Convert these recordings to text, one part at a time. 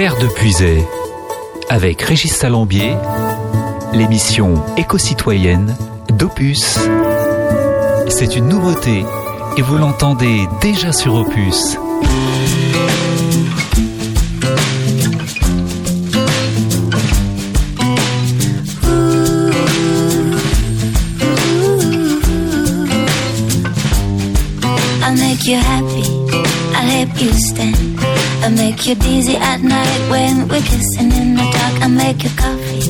Terre de Puisay, avec Régis Salambier, l'émission éco-citoyenne d'Opus. C'est une nouveauté et vous l'entendez déjà sur Opus. I'll make you dizzy at night when we're kissing in the dark. I'll make you coffee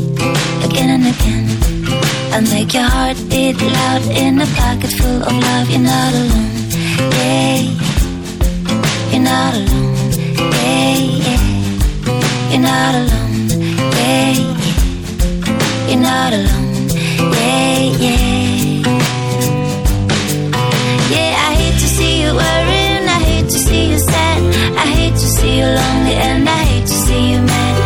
again and again. I'll make your heart beat loud in a pocket full of love. You're not alone, yeah. You're not alone, yeah, yeah. You're not alone, yeah. You're not alone, yeah, yeah. Yeah, I hate to see you worrying, I hate to see you sad, I hate see you lonely, and I hate to see you mad.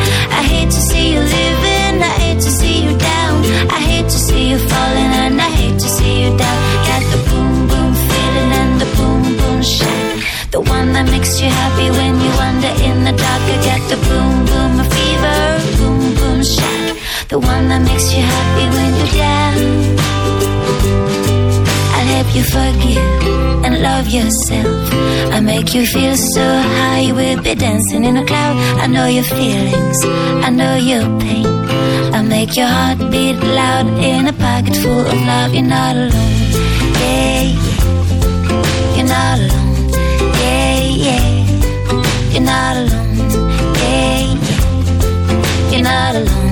I hate to see you living, I hate to see you down, I hate to see you falling, and I hate to see you down. Got the boom boom feeling and the boom boom the one that makes you happy when you wander in the dark. I got the boom boom fever, boom boom the one that makes you happy when you're down. You forgive and love yourself. I make you feel so high, you will be dancing in a cloud. I know your feelings, I know your pain. I'll make your heart beat loud in a pocket full of love. You're not alone, yeah, yeah. You're not alone, yeah, yeah. You're not alone, yeah, yeah. You're not alone,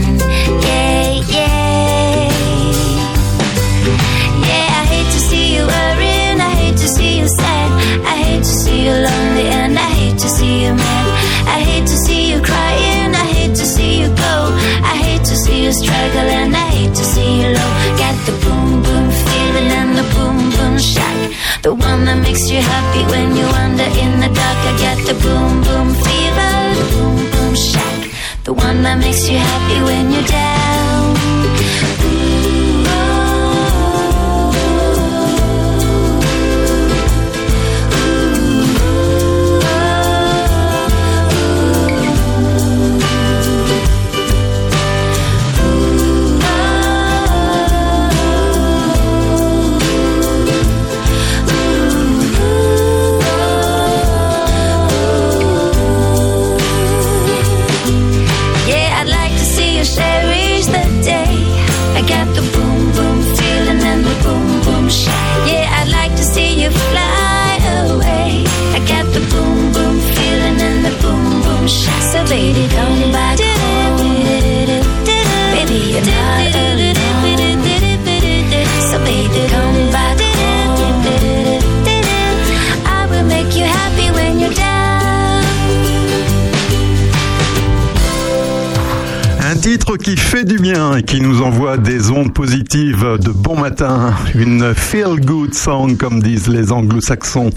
you lonely, and I hate to see you mad. I hate to see you crying, I hate to see you go, I hate to see you struggle, and I hate to see you low. Got the boom boom feeling and the boom boom shock, the one that makes you happy when you wander in the dark. I got the boom boom fever, the boom boom shock, the one that makes you happy when you're down. Qui nous envoie des ondes positives de bon matin. Une feel-good song, comme disent les anglo-saxons.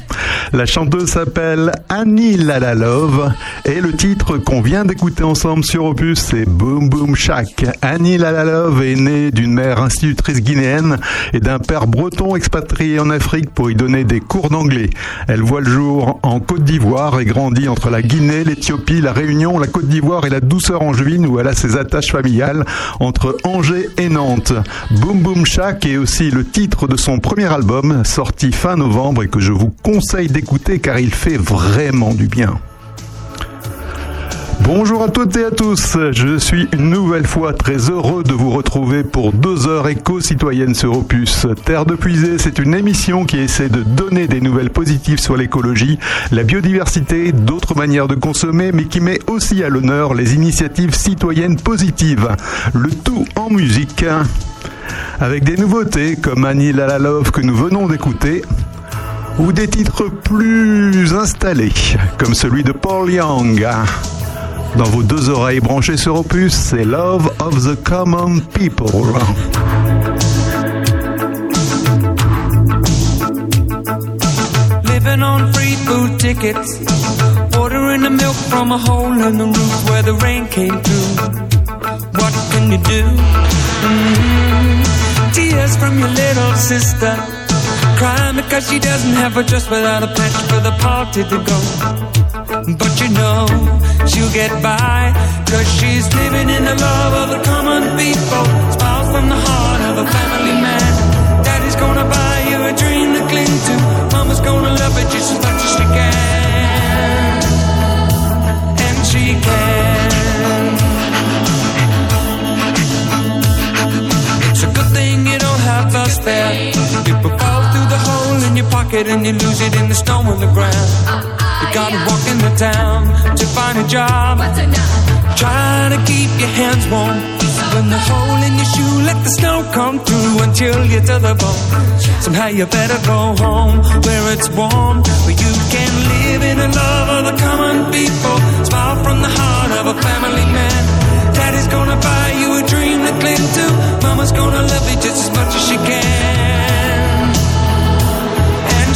La chanteuse s'appelle Annie Lalalove et le titre qu'on vient d'écouter ensemble sur Opus, c'est Boom Boom Shack. Annie Lalalove est née d'une mère institutrice guinéenne et d'un père breton expatrié en Afrique pour y donner des cours d'anglais. Elle voit le jour en Côte d'Ivoire et grandit entre la Guinée, l'Éthiopie, la Réunion, la Côte d'Ivoire et la douceur angevine où elle a ses attaches familiales entre Angers et Nantes. Boom Boom Shack est aussi le titre de son premier album sorti fin novembre et que je vous conseille d'écouter car il fait vraiment du bien. Bonjour à toutes et à tous, je suis une nouvelle fois très heureux de vous retrouver pour deux heures éco-citoyennes sur Opus. Terre de Puisée, c'est une émission qui essaie de donner des nouvelles positives sur l'écologie, la biodiversité, d'autres manières de consommer, mais qui met aussi à l'honneur les initiatives citoyennes positives. Le tout en musique. Avec des nouveautés comme Annie Lalalove que nous venons d'écouter, ou des titres plus installés, comme celui de Paul Young. Dans vos deux oreilles branchées sur Opus, c'est Love of the Common People. Living on free food tickets. Ordering the milk from a hole in the roof where the rain came through. What can you do? Mm. Tears from your little sister. Crying because she doesn't have a dress without a patch for the party to go. But you know, she'll get by. Cause she's living in the love of the common people. Smiles from the heart of a family man. Daddy's gonna buy you a dream to cling to. Mama's gonna love it just as much as she can. And she can. It's a good thing you don't have to spare. People hole in your pocket and you lose it in the snow on the ground. You gotta walk in the town to find a job. Trying to keep your hands warm. When the hole in your shoe, let the snow come through and chill you to the bone. Somehow you better go home where it's warm, where you can live in the love of the common people. Smile from the heart of a family man. Daddy's gonna buy you a dream to cling to. Mama's gonna love you just as much as she can.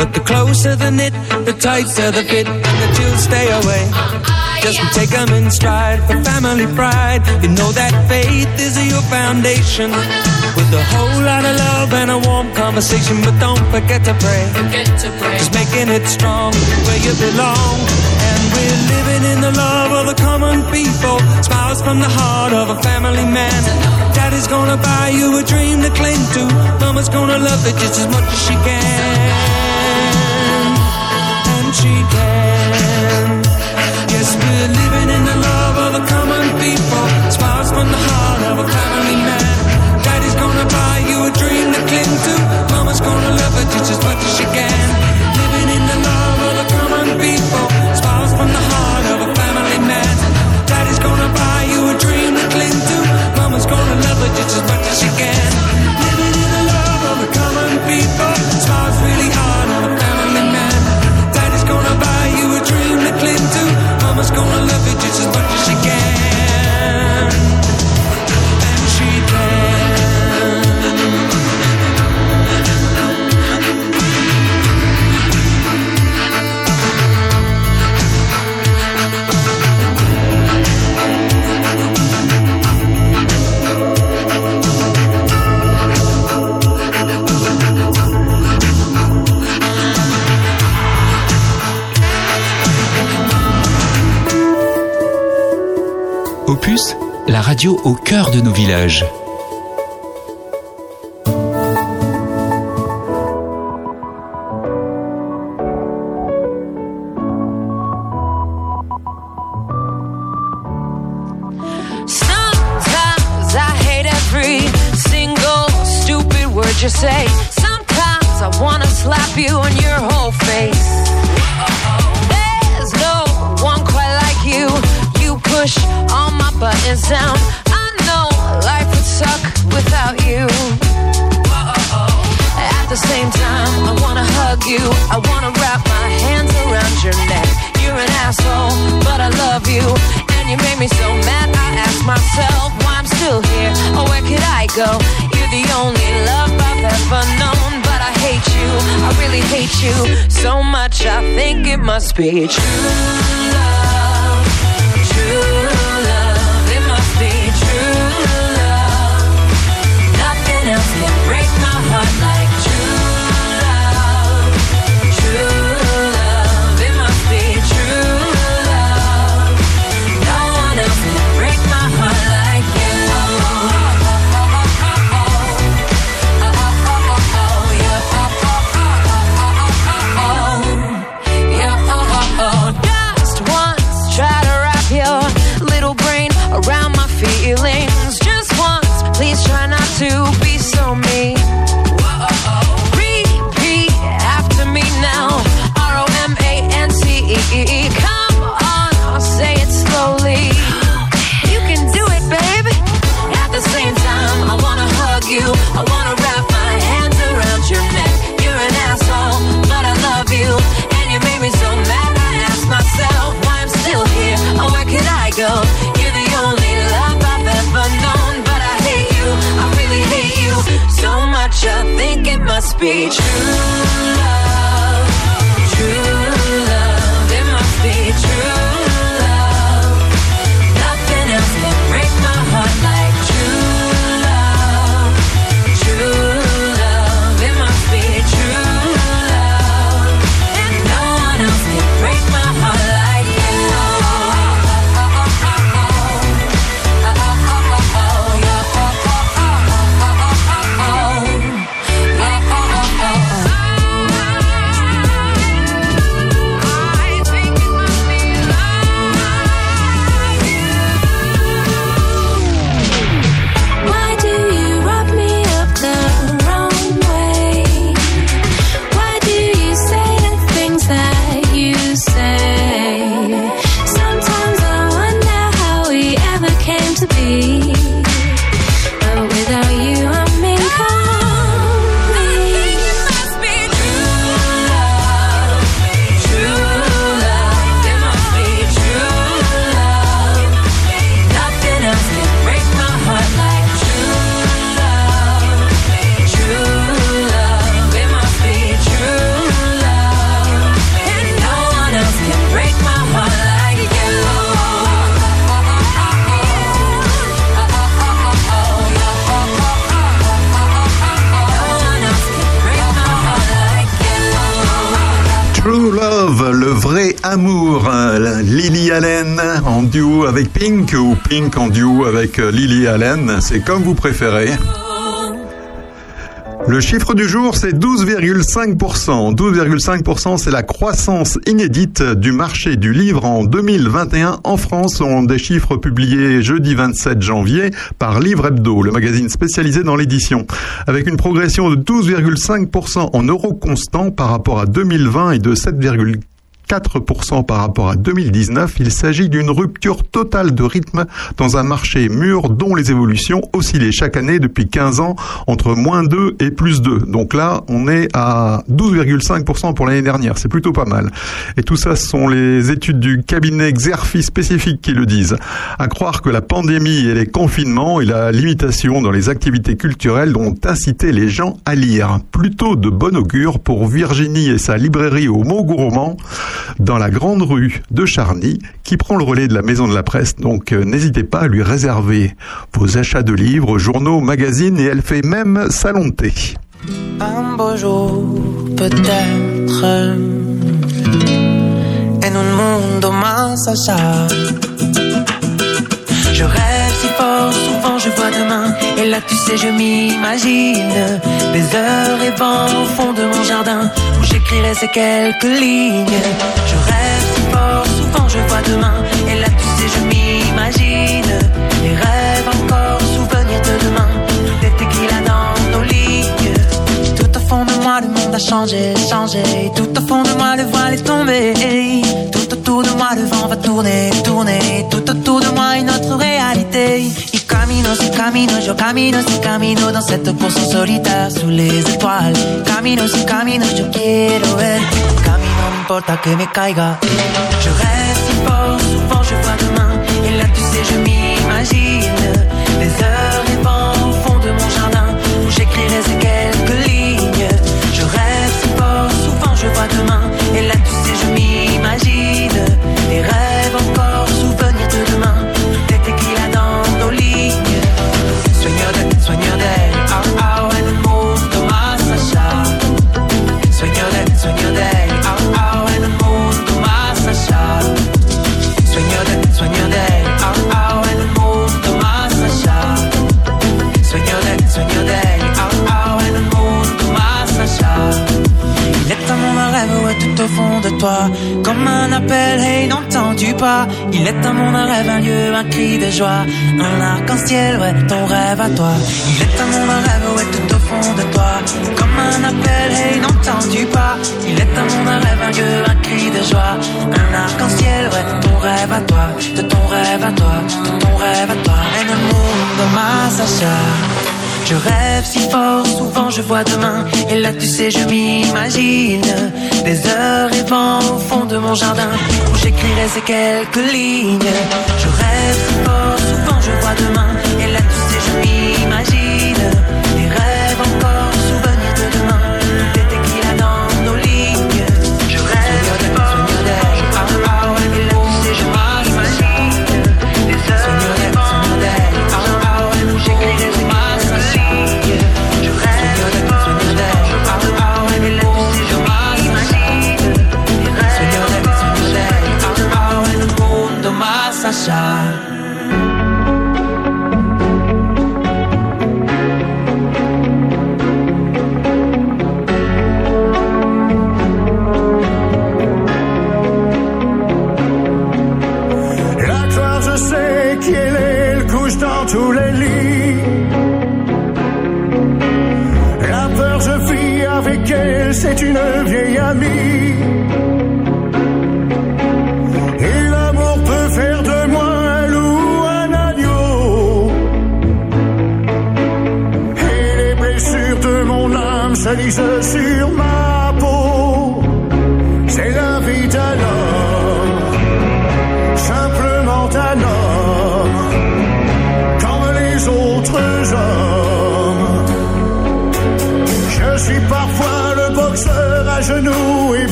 but the closer the knit, the tighter the fit, and the chills stay away. Just take them in stride for family pride. You know that faith is your foundation. With a whole lot of love and a warm conversation, but don't forget to pray. Just making it strong where you belong. And we're living in the love of the common people. Smiles from the heart of a family man. Daddy's gonna buy you a dream to cling to. Mama's gonna love it just as much as she can. She can. Yes, we're living in the love of the common people. Smiles from the heart of a family man. Daddy's gonna buy you a dream to cling to. Mama's gonna love it just as much as she can. Living in the love of the common people. Smiles from the heart of a family man. Daddy's gonna buy you a dream to cling to. Mama's gonna love it just as much as she can. Dream to cling to. Mama's gonna love it au cœur de nos villages. It amour. Euh, Lily Allen en duo avec Pink ou Pink en duo avec euh, Lily Allen, c'est comme vous préférez. Le chiffre du jour, c'est 12,5%. 12,5%, c'est la croissance inédite du marché du livre en 2021 en France, selon des chiffres publiés jeudi 27 janvier par Livre Hebdo, le magazine spécialisé dans l'édition, avec une progression de 12,5% en euros constants par rapport à 2020 et de 7,4% par rapport à 2019, il s'agit d'une rupture totale de rythme dans un marché mûr dont les évolutions oscillaient chaque année depuis 15 ans entre moins 2 et plus 2. Donc là, on est à 12,5% pour l'année dernière, c'est plutôt pas mal. Et tout ça, ce sont les études du cabinet Xerfi spécifique qui le disent. À croire que la pandémie et les confinements et la limitation dans les activités culturelles ont incité les gens à lire. Plutôt de bon augure pour Virginie et sa librairie au mot gourmand dans la grande rue de Charny qui prend le relais de la maison de la presse. Donc euh, n'hésitez pas à lui réserver vos achats de livres, journaux, magazines et elle fait même salon de thé. Un beau peut-être. Un allá. Je rêve si je vois demain. Et là, tu sais, je m'imagine des heures rêvant au fond de mon jardin où j'écrirai ces quelques lignes. Je rêve si fort, souvent je vois demain. Et là, tu sais, je m'imagine les rêves encore, souvenirs de demain. Tout est écrit là dans nos lignes. Tout au fond de moi, le monde a changé, changé. Tout au fond de moi, le voile est tombé. Tout autour de moi, le vent va tourner, tourner. Tout autour de moi, une autre Y camino, si camino, yo camino, si camino dans cette course solitaire sous les étoiles. Camino, si camino, yo quiero ver. Camino, no importa que me caiga. Je si fort, souvent je vois demain. Et là, tu sais, je m'imagine des Comme un appel, hey, n'entends-tu pas? Il est un monde, un rêve, un lieu, un cri de joie. Un arc-en-ciel, ouais, ton rêve à toi. Il est un monde, un rêve, ouais, tout au fond de toi. Comme un appel, hey, n'entends-tu pas? Il est un monde, un rêve, un lieu, un cri de joie. Un arc-en-ciel, ouais, ton rêve à toi. De ton rêve à toi, de ton rêve à toi. En el mundo más allá. Je rêve si fort, souvent je vois demain. Et là, tu sais, je m'imagine des heures rêvant au fond de mon jardin où j'écrirai ces quelques lignes. Je rêve si fort, souvent je vois demain.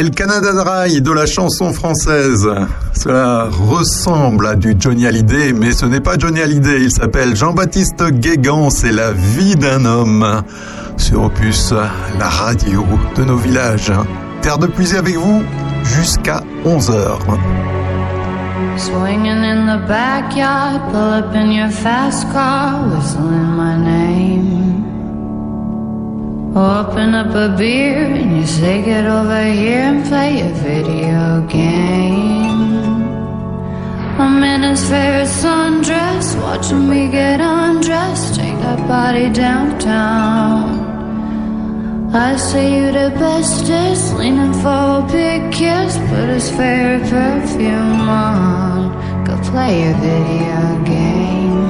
C'est le Canada Dry de la chanson française. Cela ressemble à du Johnny Hallyday, mais ce n'est pas Johnny Hallyday. Il s'appelle Jean-Baptiste Guégan. C'est la vie d'un homme. Sur Opus, la radio de nos villages. Terre de puiser avec vous jusqu'à 11h. Swinging in the backyard, pull up in your fast car, whistling my name. Open up a beer and you say get over here and play a video game. I'm in his favorite sundress, watching me get undressed, take that body downtown. I say you the bestest, leaning for a big kiss, put his favorite perfume on, go play a video game.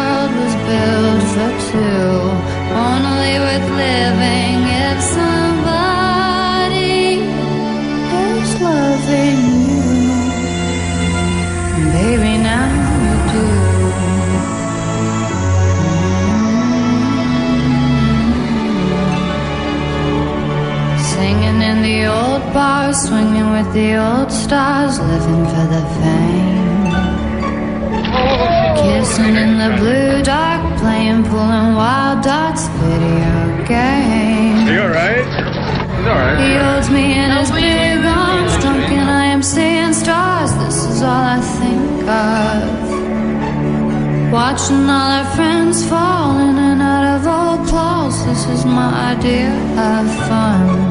Singing in the old bar, swinging with the old stars, living for the fame. Kissing in the blue dark, playing, pulling wild dots, video game. Are you alright? He's alright. He holds me in his big arms, drunk, and I am seeing stars. This is all I think of. Watching all our friends fall in and out of old clothes. This is my idea of fun.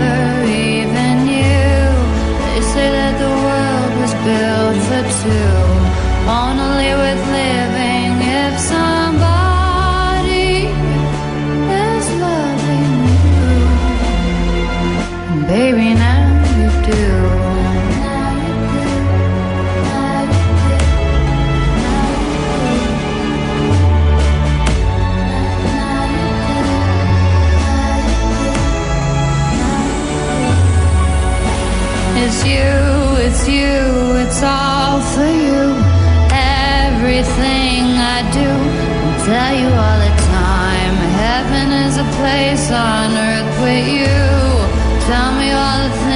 ever even I do, I tell you all the time. Heaven is a place on earth with you. Tell me all the things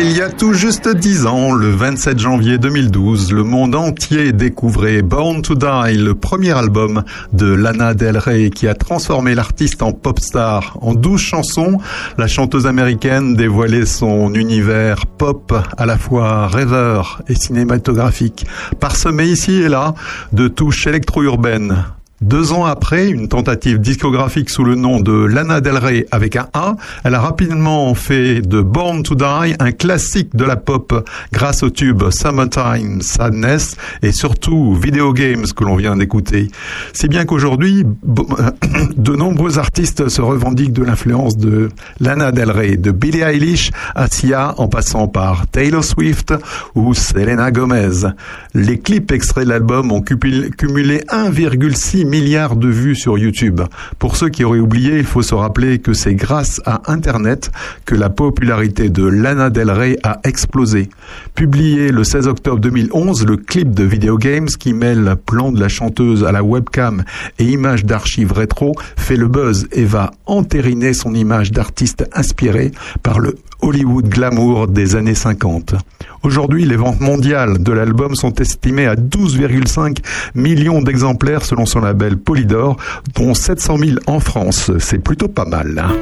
il y a tout juste 10 ans, le 27 janvier 2012, le monde entier découvrait Born to Die, le premier album de Lana Del Rey qui a transformé l'artiste en pop star. En 12 chansons, la chanteuse américaine dévoilait son univers pop à la fois rêveur et cinématographique, parsemé ici et là de touches électro-urbaines. Deux ans après, une tentative discographique sous le nom de Lana Del Rey avec un A, elle a rapidement fait de Born to Die un classique de la pop grâce au tube Summertime Sadness et surtout Video Games que l'on vient d'écouter. Si bien qu'aujourd'hui, de nombreux artistes se revendiquent de l'influence de Lana Del Rey, de Billie Eilish à Sia en passant par Taylor Swift ou Selena Gomez. Les clips extraits de l'album ont cumulé 1,6 milliard de vues sur YouTube. Pour ceux qui auraient oublié, il faut se rappeler que c'est grâce à Internet que la popularité de Lana Del Rey a explosé. Publié le 16 octobre 2011, le clip de Video Games qui mêle plan de la chanteuse à la webcam et images d'archives rétro fait le buzz et va entériner son image d'artiste inspiré par le Hollywood glamour des années 50. Aujourd'hui, les ventes mondiales de l'album sont estimées à 12,5 millions d'exemplaires selon son label Polydor, dont 700 000 en France. C'est plutôt pas mal. hein.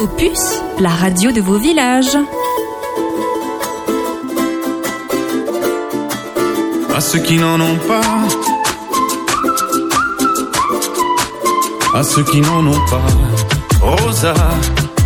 Opus, la radio de vos villages. à ceux qui n'en ont pas, à ceux qui n'en ont pas. Rosa,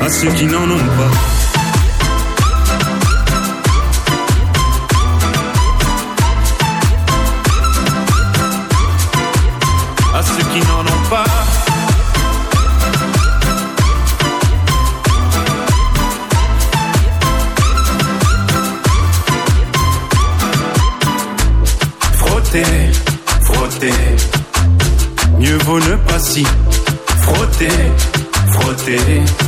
À ceux qui n'en ont pas. À ceux qui n'en ont pas. Frotter, frotter. Mieux vaut ne pas si frotter, frotter.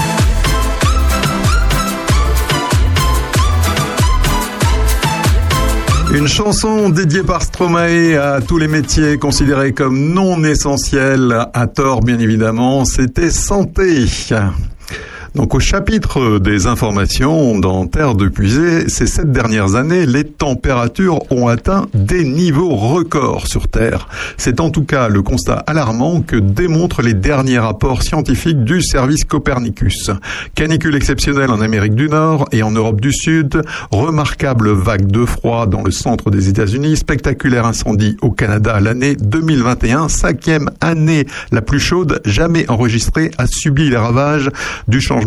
Une chanson dédiée par Stromae à tous les métiers considérés comme non essentiels, à tort bien évidemment, c'était Santé. Donc au chapitre des informations dans Terre de Puisée, ces sept dernières années, les températures ont atteint des niveaux records sur Terre. C'est en tout cas le constat alarmant que démontrent les derniers rapports scientifiques du service Copernicus. Canicule exceptionnelle en Amérique du Nord et en Europe du Sud, remarquable vague de froid dans le centre des États-Unis, spectaculaire incendie au Canada l'année 2021, cinquième année la plus chaude jamais enregistrée, a subi les ravages du changement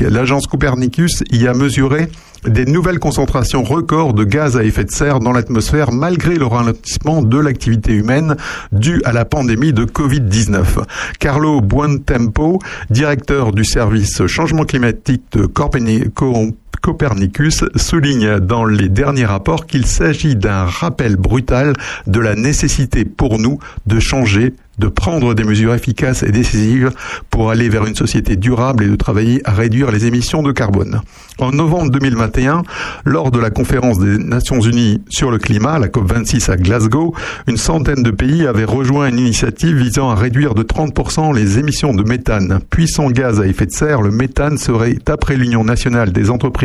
L'agence Copernicus y a mesuré des nouvelles concentrations records de gaz à effet de serre dans l'atmosphère malgré le ralentissement de l'activité humaine due à la pandémie de Covid-19. Carlo Buontempo, directeur du service changement climatique de Copernicus, Copernicus souligne dans les derniers rapports qu'il s'agit d'un rappel brutal de la nécessité pour nous de changer de prendre des mesures efficaces et décisives pour aller vers une société durable et de travailler à réduire les émissions de carbone. En novembre 2021, lors de la conférence des Nations Unies sur le climat, la COP26 à Glasgow, une centaine de pays avaient rejoint une initiative visant à réduire de 30% les émissions de méthane. Puissant gaz à effet de serre, le méthane serait, d'après l'Union nationale des entreprises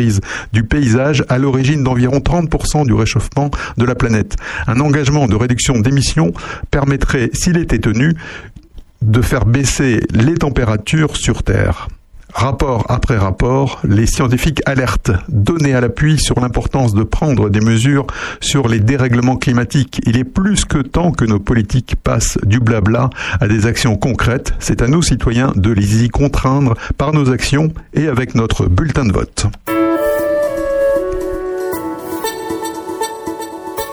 du paysage, à l'origine d'environ 30% du réchauffement de la planète. Un engagement de réduction d'émissions permettrait, s'il était tenu, de faire baisser les températures sur Terre. Rapport après rapport, les scientifiques alertent, donnés à l'appui sur l'importance de prendre des mesures sur les dérèglements climatiques. Il est plus que temps que nos politiques passent du blabla à des actions concrètes. C'est à nous, citoyens, de les y contraindre par nos actions et avec notre bulletin de vote.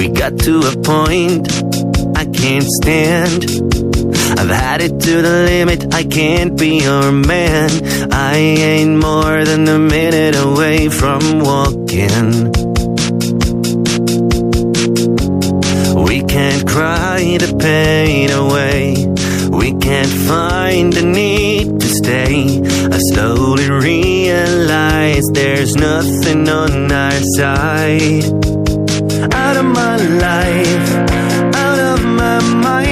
We got to a point I can't stand. I've had it to the limit, I can't be your man. I ain't more than a minute away from walking. We can't cry the pain away. We can't find the need to stay. I slowly realize there's nothing on our side out of my life, out of my mind.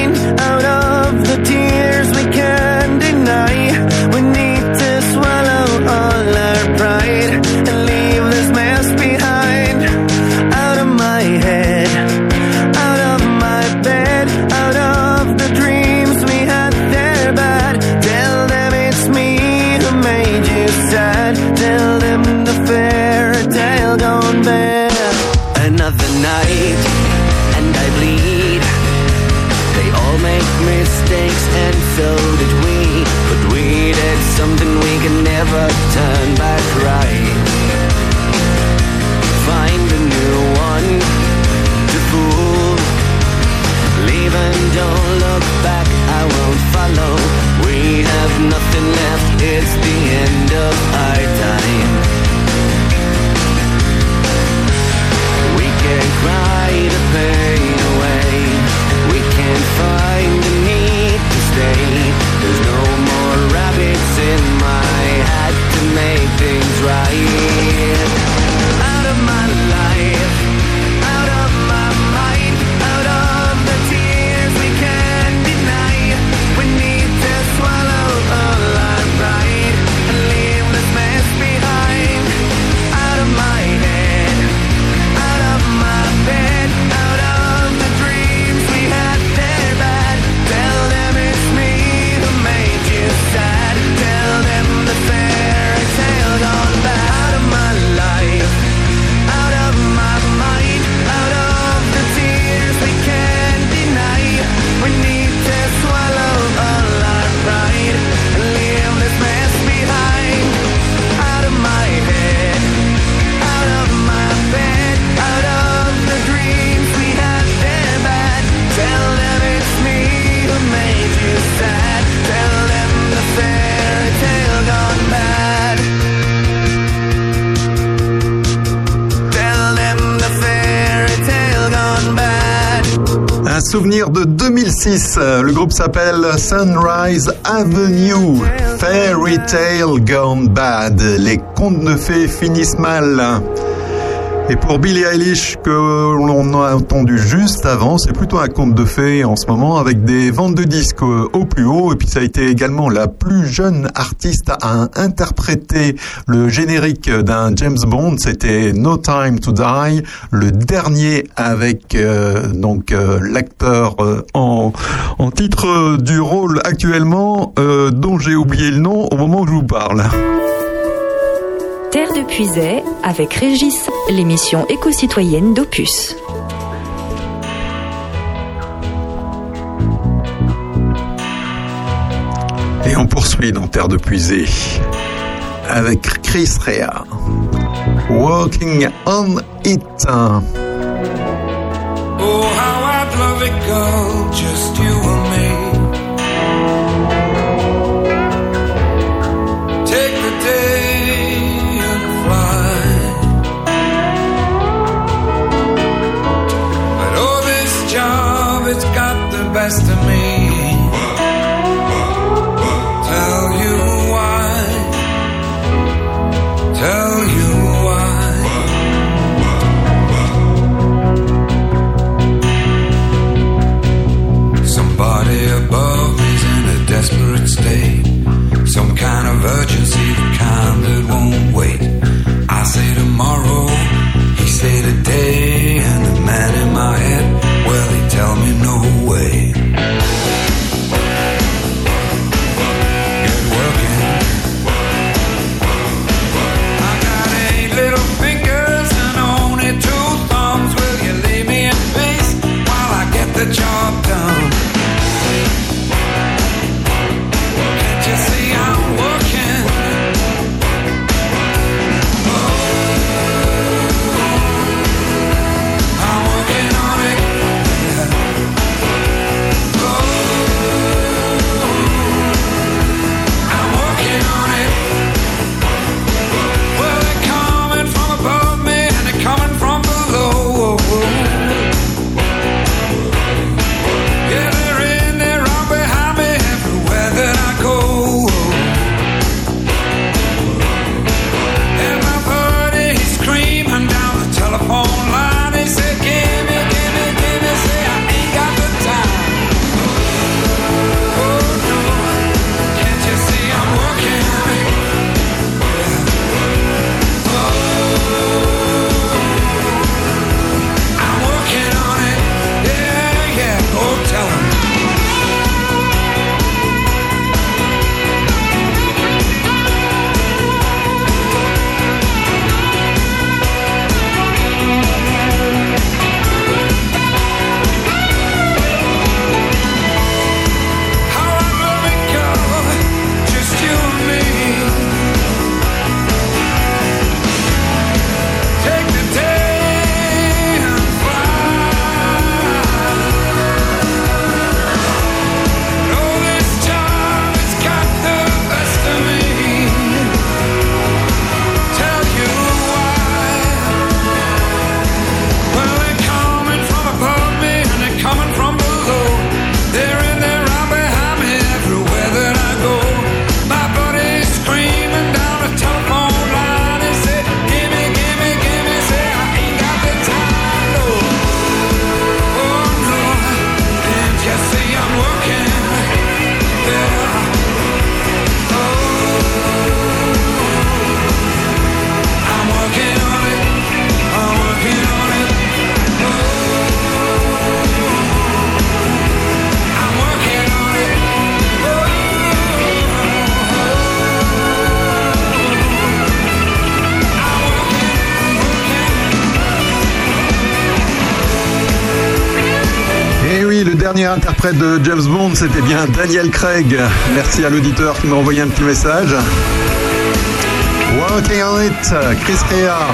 vein away. We can't find the need to stay. There's no more rabbits in my head to make things right. Un souvenir de 2006. Le groupe s'appelle Sunrise Avenue. Fairy Tale Gone Bad. Les contes de fées finissent mal. Et pour Billie Eilish, que l'on a entendu juste avant, c'est plutôt un conte de fées en ce moment avec des ventes de disques au plus haut. Et puis ça a été également la plus jeune artiste à interpréter le générique d'un James Bond. C'était No Time to Die, le dernier avec euh, donc euh, l'acteur euh, en, en titre du rôle actuellement dont j'ai oublié le nom au moment où je vous parle. Terre de Puisay avec Régis, l'émission éco-citoyenne d'Opus. Et on poursuit dans Terre de Puisay avec Chris Rea. Walking on It. Oh, how I'd love it, girl, just you got the best of me. Dernier interprète de James Bond, c'était bien Daniel Craig. Merci à l'auditeur qui m'a envoyé un petit message. Walking on it, Chris Rea.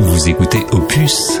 Vous écoutez Opus.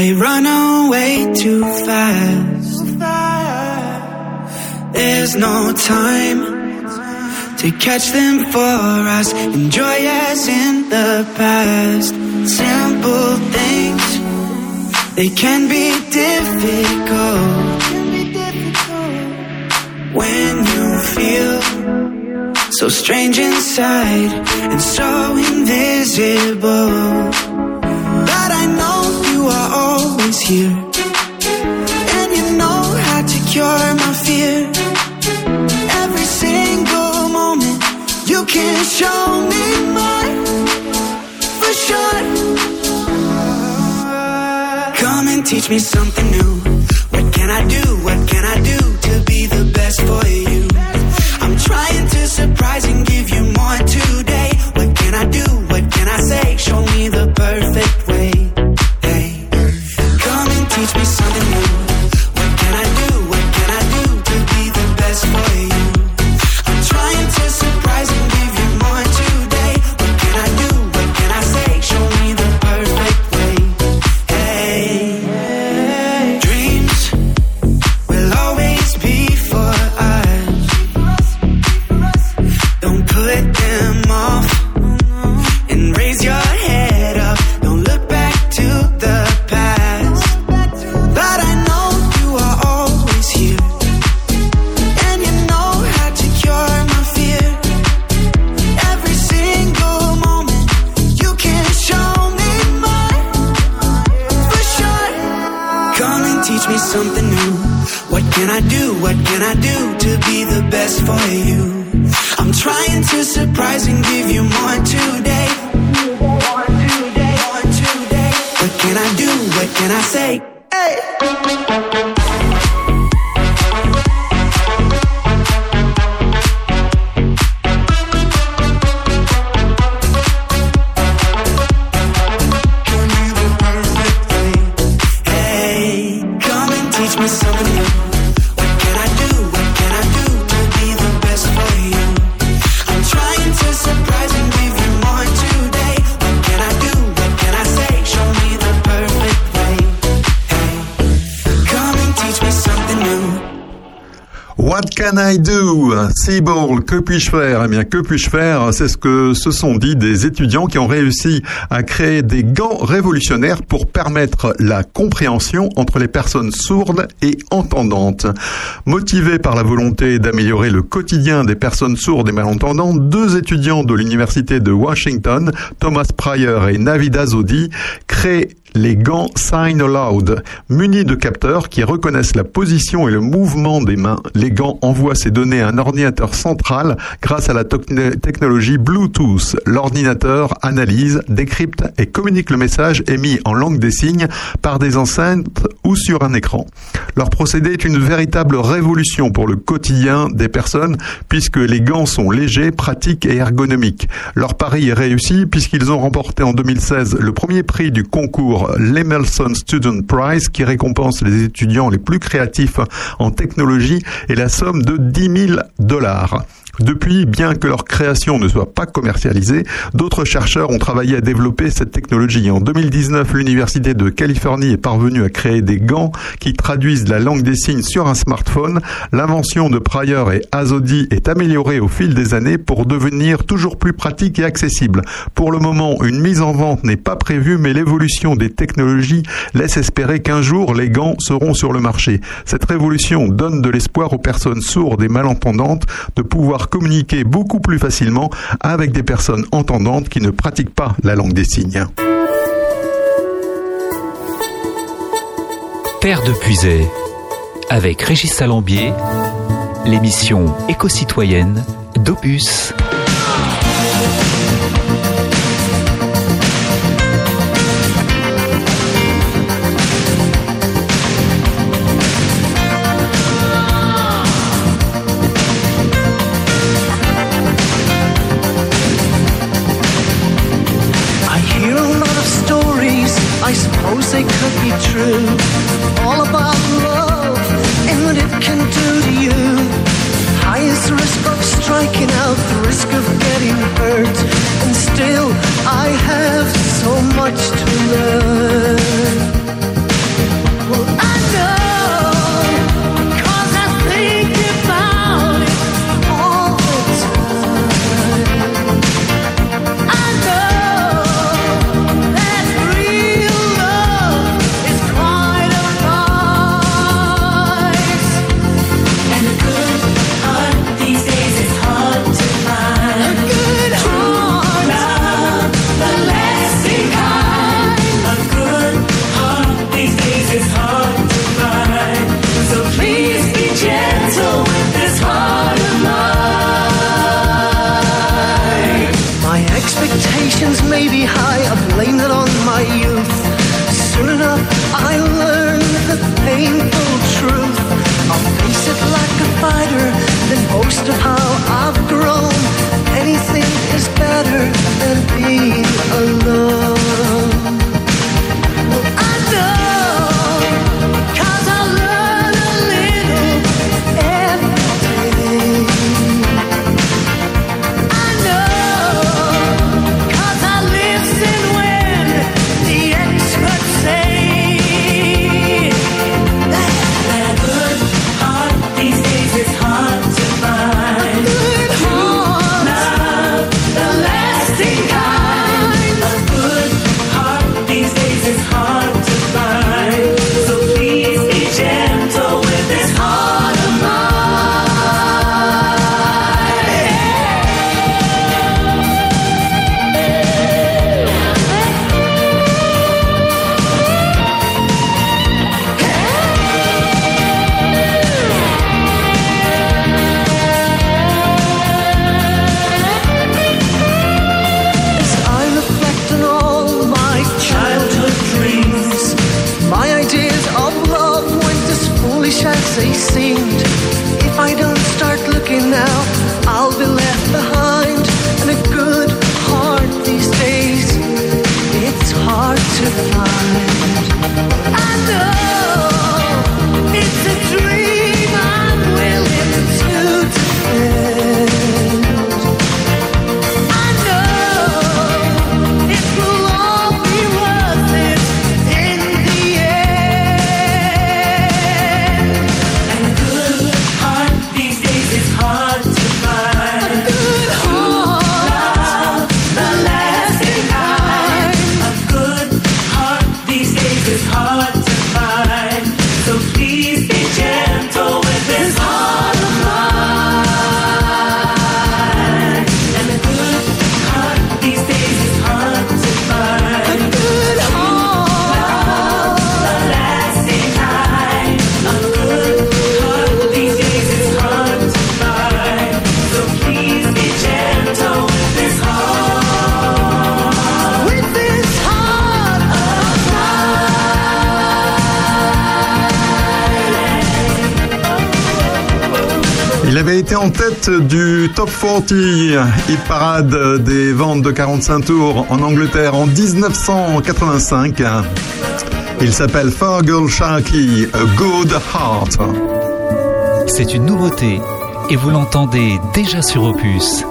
They run away too fast. There's no time to catch them for us. Enjoy as in the past. Simple things, they can be difficult. When you feel so strange inside and so invisible. Here. And you know how to cure my fear. Every single moment you can show me more. For sure. Come and teach me something new. What can I do? What can I do to be the best for you? I'm trying to surprise and give you more today. What can I do? What can I say? Show me the perfect que puis-je faire? Eh bien, que puis-je faire? C'est ce que se sont dit des étudiants qui ont réussi à créer des gants révolutionnaires pour permettre la compréhension entre les personnes sourdes et entendantes. Motivés par la volonté d'améliorer le quotidien des personnes sourdes et malentendantes, deux étudiants de l'université de Washington, Thomas Pryor et Navid Azodi, créent les gants Sign Aloud. Munis de capteurs qui reconnaissent la position et le mouvement des mains, les gants envoient ces données à un ordinateur central grâce à la techn- technologie Bluetooth. L'ordinateur analyse, décrypte et communique le message émis en langue des signes par des enceintes ou sur un écran. Leur procédé est une véritable révolution pour le quotidien des personnes puisque les gants sont légers, pratiques et ergonomiques. Leur pari est réussi puisqu'ils ont remporté en 2016 le premier prix du concours l'Emerson Student Prize qui récompense les étudiants les plus créatifs en technologie et la somme de 10 000 dollars. Depuis, bien que leur création ne soit pas commercialisée, d'autres chercheurs ont travaillé à développer cette technologie. En 2019, l'Université de Californie est parvenue à créer des gants qui traduisent la langue des signes sur un smartphone. L'invention de Pryor et Azodi est améliorée au fil des années pour devenir toujours plus pratique et accessible. Pour le moment, une mise en vente n'est pas prévue, mais l'évolution des technologies laisse espérer qu'un jour les gants seront sur le marché. Cette révolution donne de l'espoir aux personnes sourdes et malentendantes de pouvoir communiquer beaucoup plus facilement avec des personnes entendantes qui ne pratiquent pas la langue des signes. Terre de Puisay, avec Régis Salambier, l'émission éco-citoyenne d'Opus. Top 40, hit parade des ventes de 45 tours en Angleterre en 1985. Il s'appelle Fergal Sharkey, A Good Heart. C'est une nouveauté et vous l'entendez déjà sur Opus.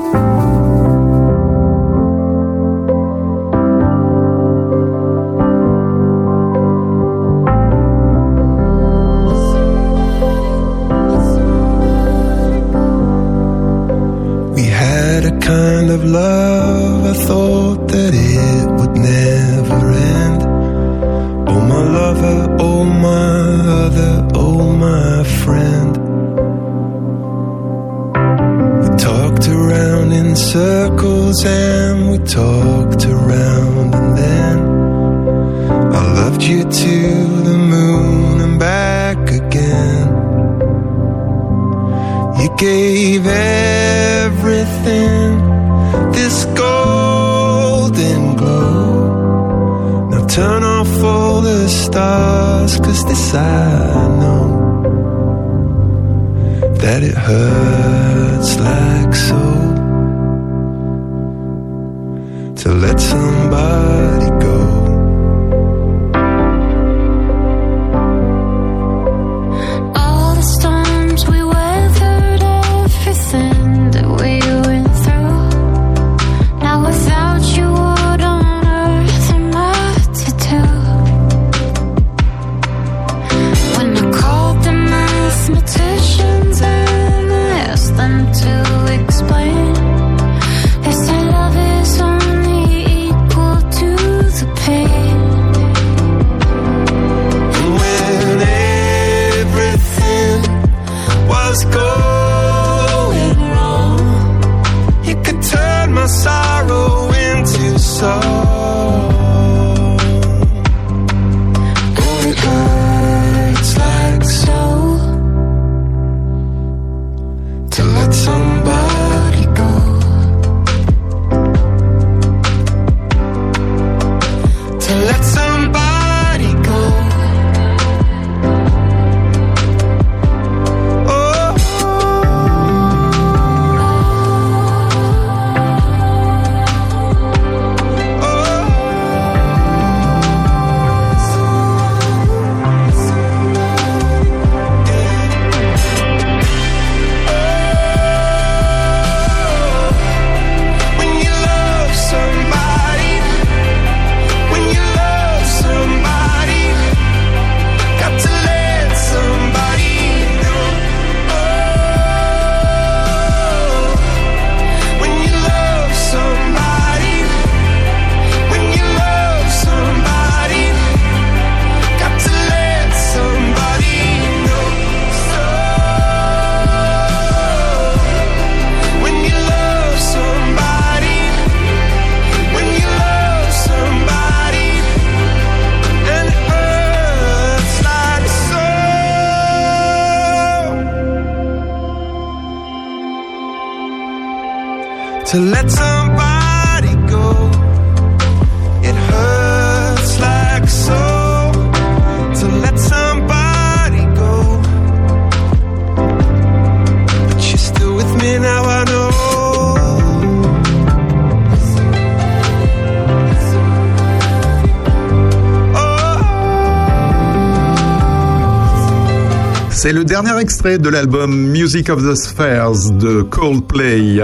C'est le dernier extrait de l'album Music of the Spheres de Coldplay.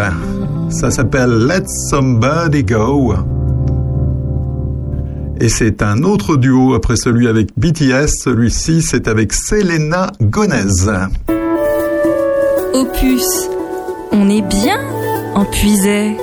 Ça s'appelle Let Somebody Go. Et c'est un autre duo après celui avec BTS. Celui-ci, c'est avec Selena Gomez. Opus, on est bien en puisait.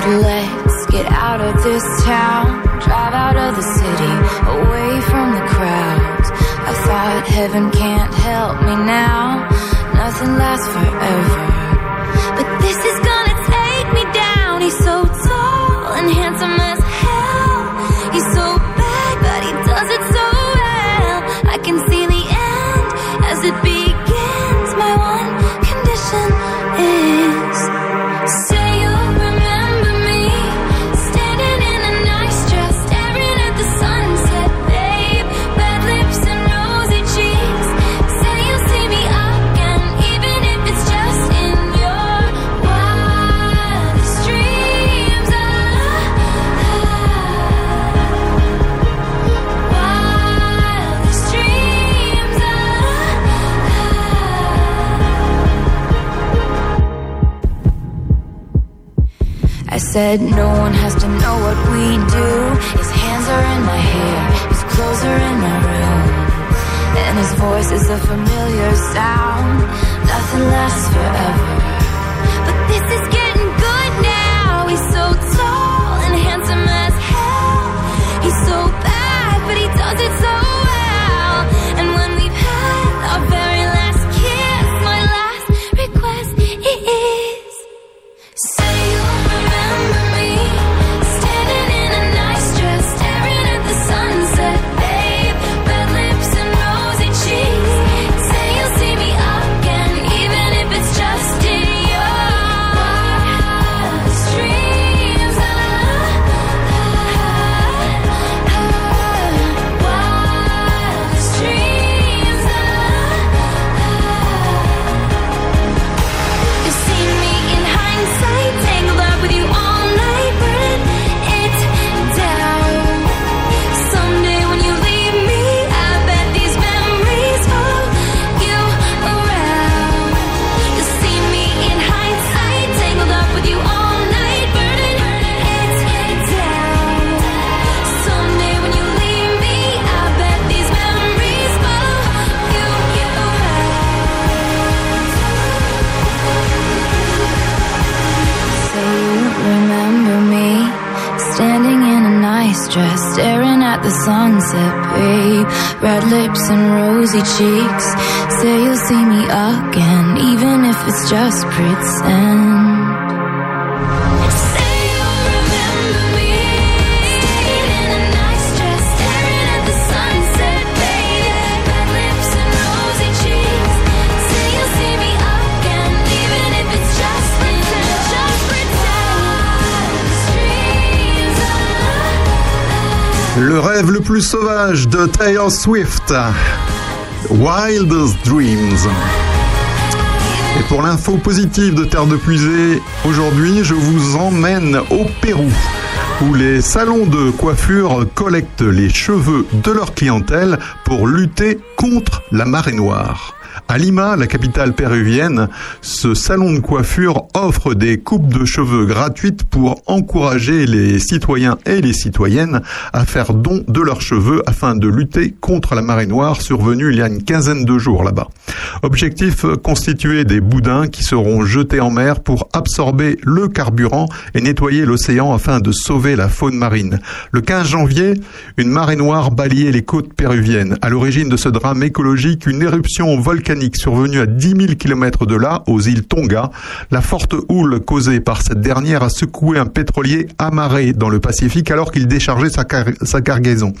Said, let's get out of this town, drive out of the city, away from the crowds. I thought heaven can't help me now, nothing lasts forever. Said no one has to know what we do. His hands are in my hair, his clothes are in my room, and his voice is a familiar sound. Nothing lasts forever, but this is getting good now. He's so tall and handsome as hell. He's so bad, but he does it so the sunset, babe. Red lips and rosy cheeks. Say you'll see me again, even if it's just pretend. Le rêve le plus sauvage de Taylor Swift. Wildest Dreams. Et pour l'info positive de Terre de Puisée, aujourd'hui, je vous emmène au Pérou, où les salons de coiffure collectent les cheveux de leur clientèle pour lutter contre la marée noire. À Lima, la capitale péruvienne, ce salon de coiffure offre des coupes de cheveux gratuites pour encourager les citoyens et les citoyennes à faire don de leurs cheveux afin de lutter contre la marée noire survenue il y a une quinzaine de jours là-bas. Objectif constituer des boudins qui seront jetés en mer pour absorber le carburant et nettoyer l'océan afin de sauver la faune marine. Le 15 janvier, une marée noire balayait les côtes péruviennes. À l'origine de ce drame écologique, une éruption volcanique volcanique survenue à 10 000 km de là, aux îles Tonga. La forte houle causée par cette dernière a secoué un pétrolier amarré dans le Pacifique alors qu'il déchargeait sa, sa cargaison.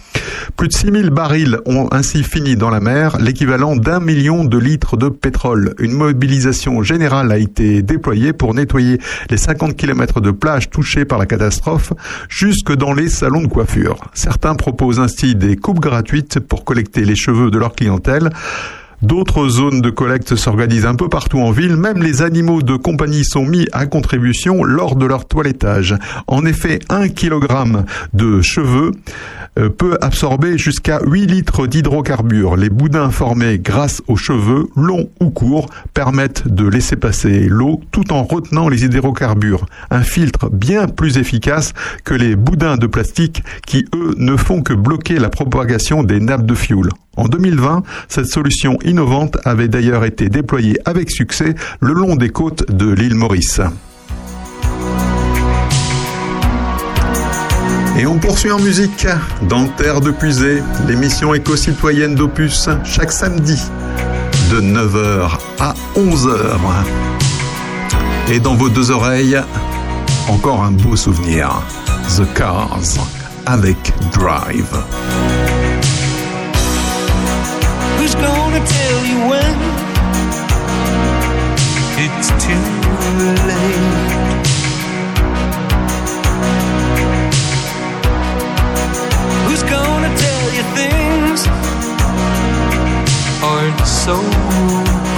Plus de 6 000 barils ont ainsi fini dans la mer, l'équivalent d'un million de litres de pétrole. Une mobilisation générale a été déployée pour nettoyer les 50 km de plage touchés par la catastrophe jusque dans les salons de coiffure. Certains proposent ainsi des coupes gratuites pour collecter les cheveux de leur clientèle. D'autres zones de collecte s'organisent un peu partout en ville. Même les animaux de compagnie sont mis à contribution lors de leur toilettage. En effet, un kilogramme de cheveux euh, peut absorber jusqu'à 8 litres d'hydrocarbures. Les boudins formés grâce aux cheveux, longs ou courts, permettent de laisser passer l'eau tout en retenant les hydrocarbures. Un filtre bien plus efficace que les boudins de plastique qui, eux, ne font que bloquer la propagation des nappes de fioul. En 2020, cette solution innovante avait d'ailleurs été déployée avec succès le long des côtes de l'île Maurice. Et on poursuit en musique dans Terre de Puisée, l'émission éco-citoyenne d'Opus, chaque samedi de 9h à 11h. Et dans vos deux oreilles, encore un beau souvenir. The Cars avec Drive. Gonna tell you when it's too late? Who's gonna tell you things aren't so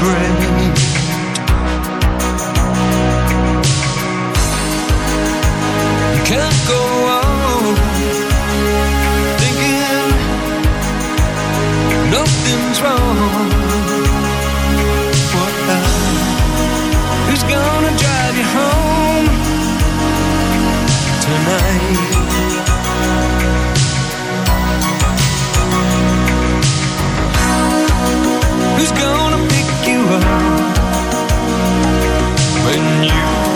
great? Nothing's wrong. What Who's gonna drive you home tonight? Who's gonna pick you up when you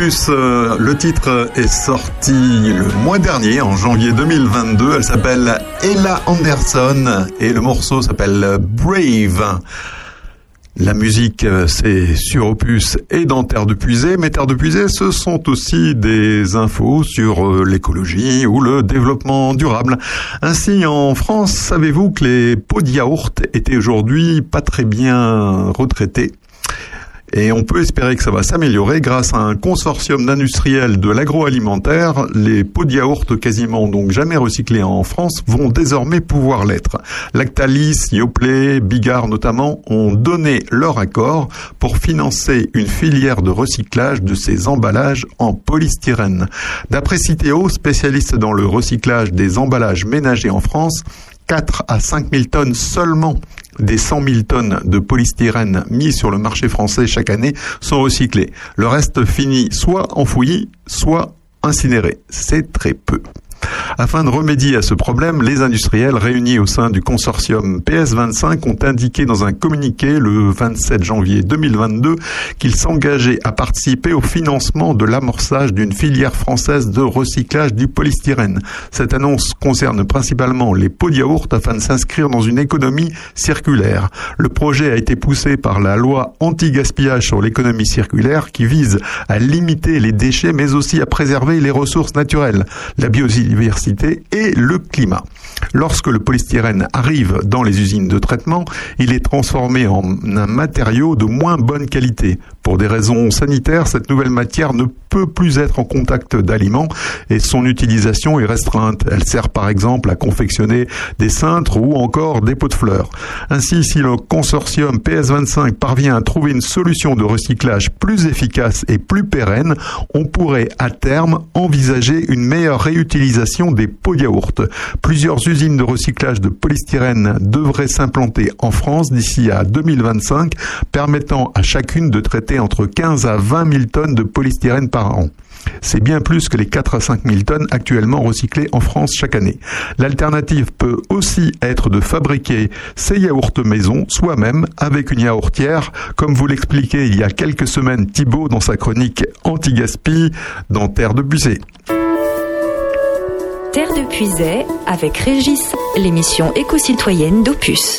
Euh, Le titre est sorti le mois dernier, en janvier 2022. Elle s'appelle Ella Anderson et le morceau s'appelle Brave. La musique, euh, c'est sur Opus et dans Terre de Puisée, mais Terre de Puisée, ce sont aussi des infos sur euh, l'écologie ou le développement durable. Ainsi, en France, savez-vous que les pots de yaourt étaient aujourd'hui pas très bien retraités? Et on peut espérer que ça va s'améliorer grâce à un consortium d'industriels de l'agroalimentaire. Les pots de yaourt quasiment donc jamais recyclés en France vont désormais pouvoir l'être. Lactalis, Yoplait, Bigard notamment ont donné leur accord pour financer une filière de recyclage de ces emballages en polystyrène. D'après Citeo, spécialiste dans le recyclage des emballages ménagers en France, 4 à 5 000 tonnes seulement des 100 000 tonnes de polystyrène mis sur le marché français chaque année sont recyclées. Le reste finit soit enfoui, soit incinéré. C'est très peu. Afin de remédier à ce problème, les industriels réunis au sein du consortium PS25 ont indiqué dans un communiqué le 27 janvier 2022 qu'ils s'engageaient à participer au financement de l'amorçage d'une filière française de recyclage du polystyrène. Cette annonce concerne principalement les pots de afin de s'inscrire dans une économie circulaire. Le projet a été poussé par la loi anti-gaspillage sur l'économie circulaire qui vise à limiter les déchets mais aussi à préserver les ressources naturelles, et le climat. Lorsque le polystyrène arrive dans les usines de traitement, il est transformé en un matériau de moins bonne qualité. Pour des raisons sanitaires, cette nouvelle matière ne peut plus être en contact d'aliments et son utilisation est restreinte. Elle sert par exemple à confectionner des cintres ou encore des pots de fleurs. Ainsi, si le consortium PS25 parvient à trouver une solution de recyclage plus efficace et plus pérenne, on pourrait à terme envisager une meilleure réutilisation des pots de yaourt. Plusieurs usines de recyclage de polystyrène devraient s'implanter en France d'ici à 2025, permettant à chacune de traiter entre 15 à 20 000 tonnes de polystyrène par an. C'est bien plus que les 4 à 5 000 tonnes actuellement recyclées en France chaque année. L'alternative peut aussi être de fabriquer ces yaourts maison soi-même avec une yaourtière, comme vous l'expliquait il y a quelques semaines Thibault dans sa chronique Anti-Gaspi dans Terre de Busée. Terre de Puisay avec Régis, l'émission éco-citoyenne d'Opus.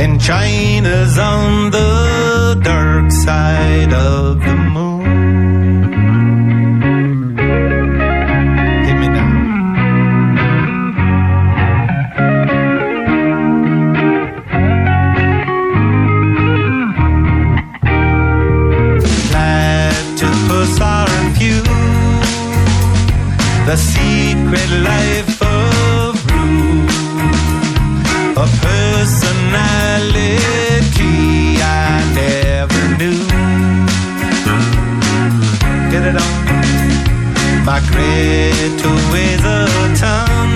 And China's on the dark side of the moon. Platypus are few. The secret life My Greta weighs a ton.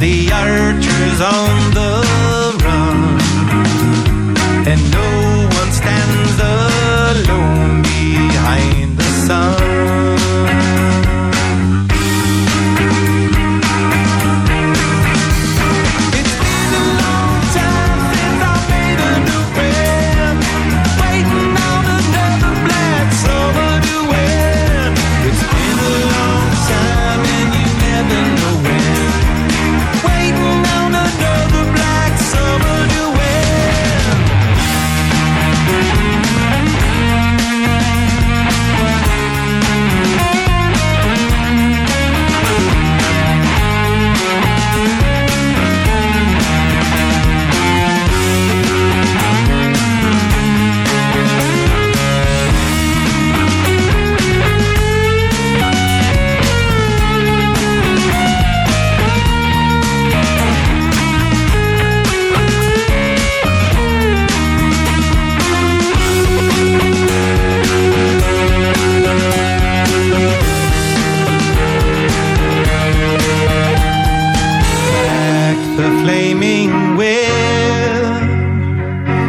The archer's on the run, and no one stands alone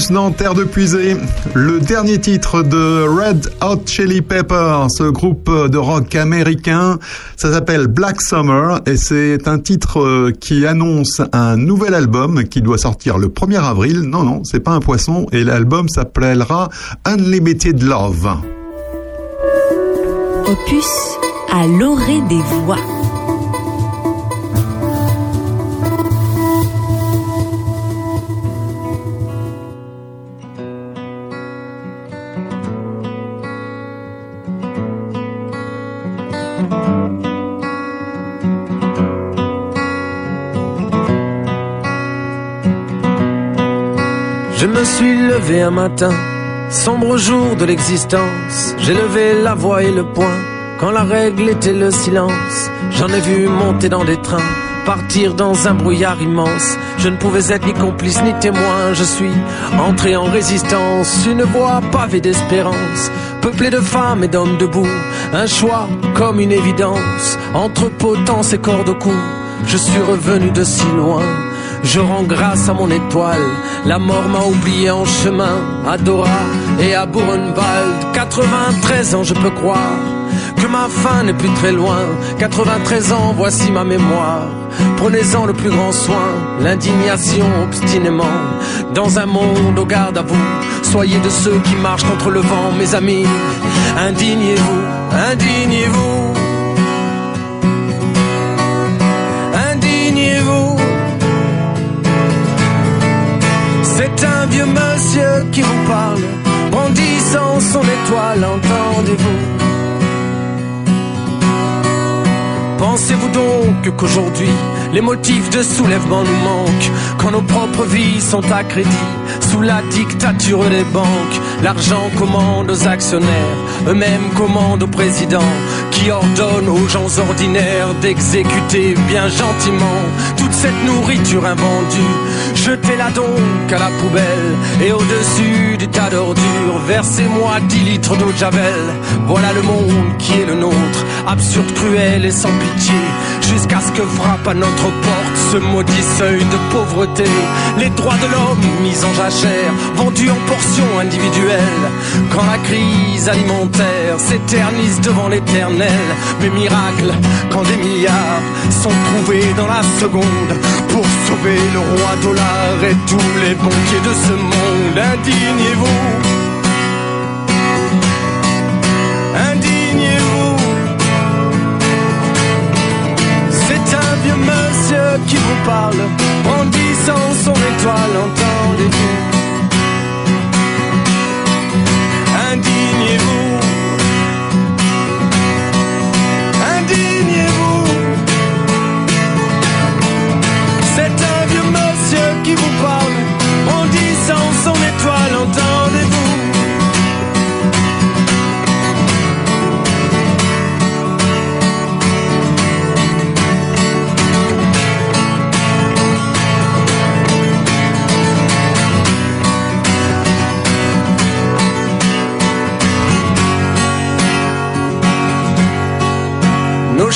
Opus dans Terre de Puisée. Le dernier titre de Red Hot Chili Peppers, ce groupe de rock américain, ça s'appelle Black Summer et c'est un titre euh, qui annonce un nouvel album qui doit sortir le 1er avril. Non, non, c'est pas un poisson et l'album s'appellera Unlimited Love. Opus à l'orée des voix. Un matin, sombre jour de l'existence. J'ai levé la voix et le poing quand la règle était le silence. J'en ai vu monter dans des trains, partir dans un brouillard immense. Je ne pouvais être ni complice ni témoin. Je suis entré en résistance, une voie pavée d'espérance, peuplée de femmes et d'hommes debout. Un choix comme une évidence entre potence et corde au cou. Je suis revenu de si loin. Je rends grâce à mon étoile. La mort m'a oublié en chemin à Dora et à Buchenwald. 93 ans, je peux croire que ma fin n'est plus très loin. 93 ans, voici ma mémoire. Prenez-en le plus grand soin, l'indignation obstinément. Dans un monde au garde à vous, soyez de ceux qui marchent contre le vent, mes amis. Indignez-vous. Indignez-vous. Monsieur qui vous parle, brandissant son étoile, entendez-vous. Pensez-vous donc qu'aujourd'hui, les motifs de soulèvement nous manquent, quand nos propres vies sont à crédit, sous la dictature des banques, l'argent commande aux actionnaires, eux-mêmes commandent au président, qui ordonne aux gens ordinaires d'exécuter bien gentiment toute cette nourriture invendue. Jetez-la donc à la poubelle et au-dessus du tas d'ordures, versez-moi 10 litres d'eau de javel. Voilà le monde qui est le nôtre, absurde, cruel et sans pitié, jusqu'à ce que frappe à notre porte ce maudit seuil de pauvreté. Les droits de l'homme mis en jachère, vendus en portions individuelles. Quand la crise alimentaire s'éternise devant l'éternel, mais miracle, quand des milliards sont trouvés dans la seconde pour sauver le roi dollar et tous les banquiers de ce monde. Indignez-vous. Qui vous parle, brandissant son étoile, entendez-vous. Indignez-vous. Indignez-vous.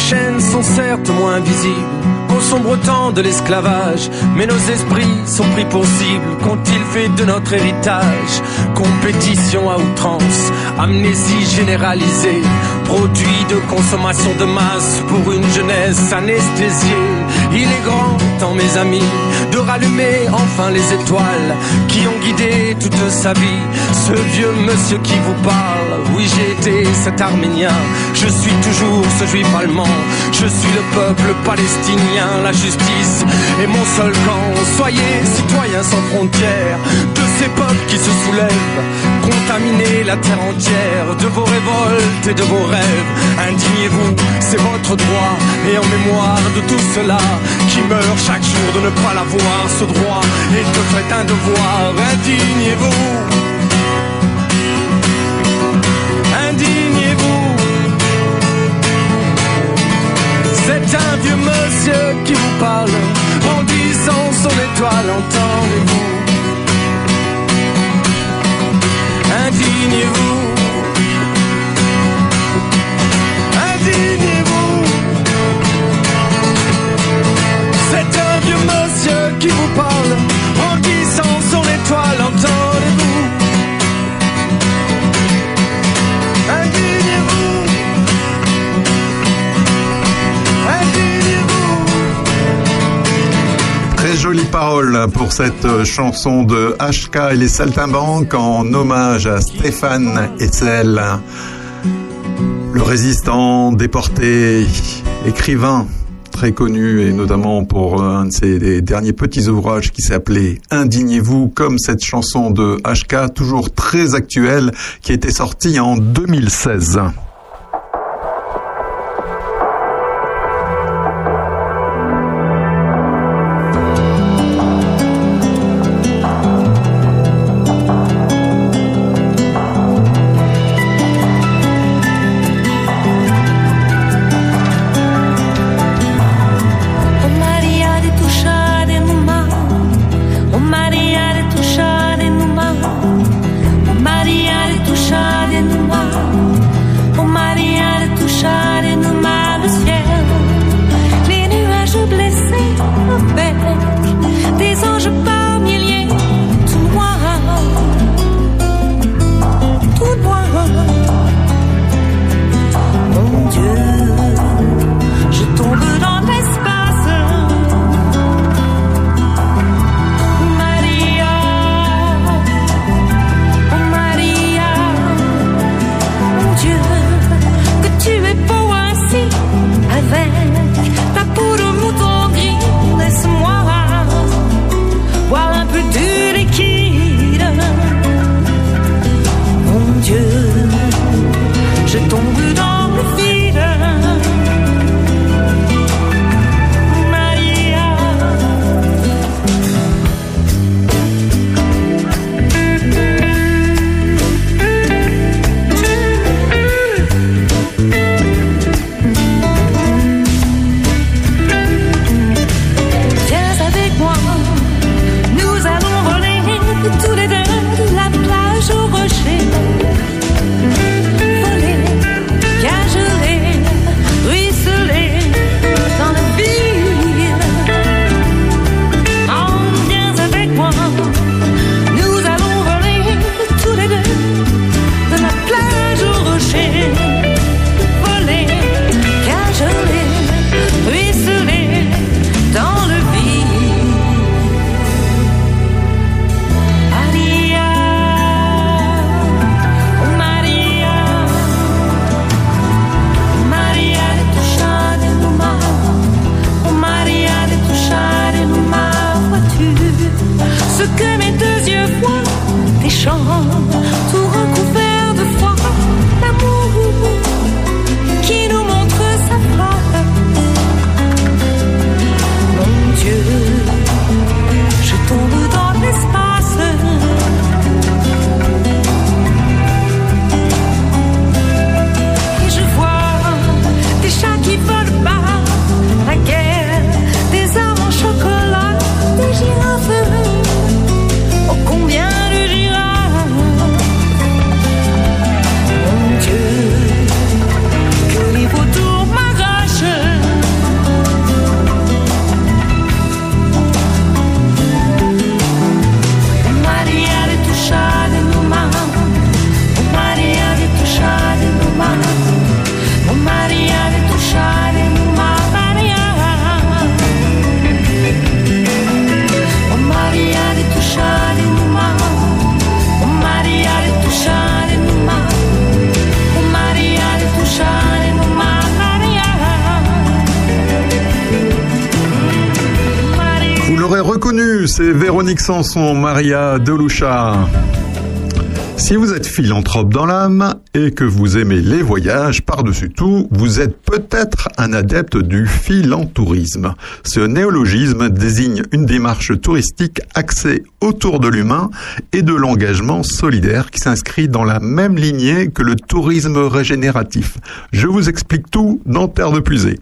Chaînes sont certes moins visibles qu'au sombre temps de l'esclavage, mais nos esprits sont pris pour cible. Qu'ont-ils fait de notre héritage Compétition à outrance, amnésie généralisée, produit de consommation de masse pour une jeunesse anesthésiée. Il est grand temps, mes amis, de rallumer enfin les étoiles qui ont guidé toute sa vie. Ce vieux monsieur qui vous parle, oui j'ai été cet Arménien, je suis toujours ce juif allemand, je suis le peuple palestinien, la justice est mon seul camp. Soyez citoyens sans frontières de ces peuples qui se soulèvent, contaminez la terre entière de vos révoltes et de vos rêves. Indignez-vous, c'est votre droit, et en mémoire de tout cela qui meurt chaque jour de ne pas l'avoir, ce droit est de fait un devoir. Indignez-vous. Indignez-vous. C'est un vieux monsieur qui vous parle, brandissant son étoile, entendez-vous. Indignez-vous. Indignez-vous. Pour cette chanson de HK et les Saltimbanques en hommage à Stéphane Hetzel, le résistant déporté, écrivain très connu et notamment pour un de ses derniers petits ouvrages qui s'appelait Indignez-vous comme cette chanson de HK toujours très actuelle qui était sortie en 2016. Véronique Sanson, Maria Deloucha. Si vous êtes philanthrope dans l'âme et que vous aimez les voyages par-dessus tout, vous êtes peut-être un adepte du philantourisme. Ce néologisme désigne une démarche touristique axée autour de l'humain et de l'engagement solidaire qui s'inscrit dans la même lignée que le tourisme régénératif. Je vous explique tout dans Terre de Puisée.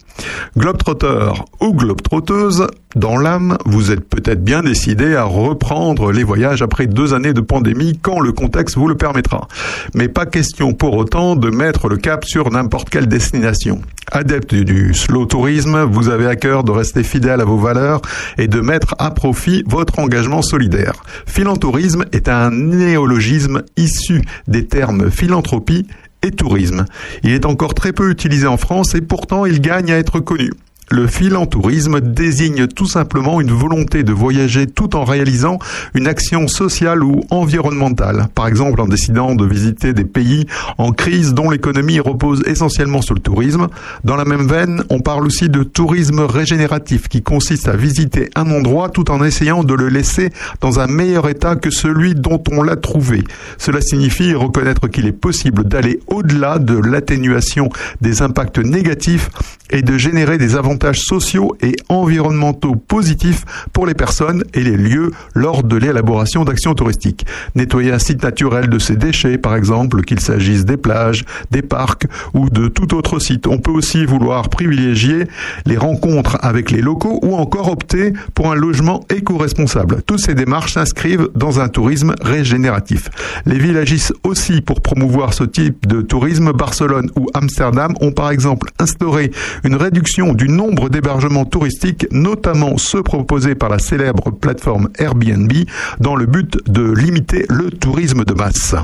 Globetrotter ou globetrotteuse, dans l'âme, vous êtes peut-être bien décidé à reprendre les voyages après deux années de pandémie quand le contexte vous le permettra. Mais pas question pour autant de mettre le cap sur n'importe quelle destination. Adepte du slow tourisme, vous avez à cœur de rester fidèle à vos valeurs et de mettre à profit votre engagement solidaire. Philantourisme est un néologisme issu des termes philanthropie et tourisme. Il est encore très peu utilisé en France et pourtant il gagne à être connu. Le philantourisme désigne tout simplement une volonté de voyager tout en réalisant une action sociale ou environnementale. Par exemple, en décidant de visiter des pays en crise dont l'économie repose essentiellement sur le tourisme. Dans la même veine, on parle aussi de tourisme régénératif qui consiste à visiter un endroit tout en essayant de le laisser dans un meilleur état que celui dont on l'a trouvé. Cela signifie reconnaître qu'il est possible d'aller au-delà de l'atténuation des impacts négatifs et de générer des avantages sociaux et environnementaux positifs pour les personnes et les lieux lors de l'élaboration d'actions touristiques. Nettoyer un site naturel de ses déchets, par exemple, qu'il s'agisse des plages, des parcs ou de tout autre site. On peut aussi vouloir privilégier les rencontres avec les locaux ou encore opter pour un logement éco-responsable. Toutes ces démarches s'inscrivent dans un tourisme régénératif. Les villes agissent aussi pour promouvoir ce type de tourisme. Barcelone ou Amsterdam ont par exemple instauré une réduction du nombre d'hébergements touristiques, notamment ceux proposés par la célèbre plateforme Airbnb, dans le but de limiter le tourisme de masse.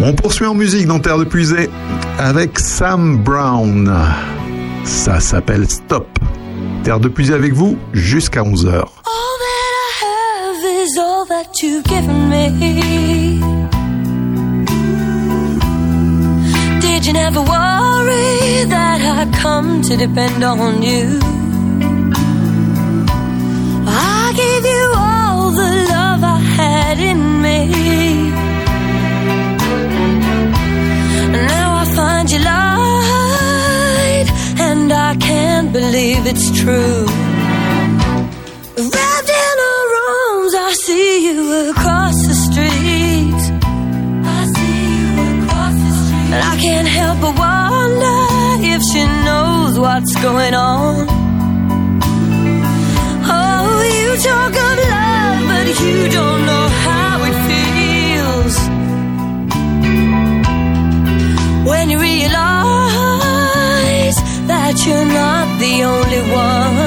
On poursuit en musique dans Terre de Puisée avec Sam Brown. Ça s'appelle Stop. Terre de Puisée avec vous jusqu'à 11h. All that I have is all that you've given me. Did you never worry that I'd come to depend on you? I gave you all the love I had in me. Now I find you lied, and I can't believe it's true. Wrapped in her arms, I see you across can't help but wonder if she knows what's going on. Oh, you talk of love, but you don't know how it feels. When you realize that you're not the only one.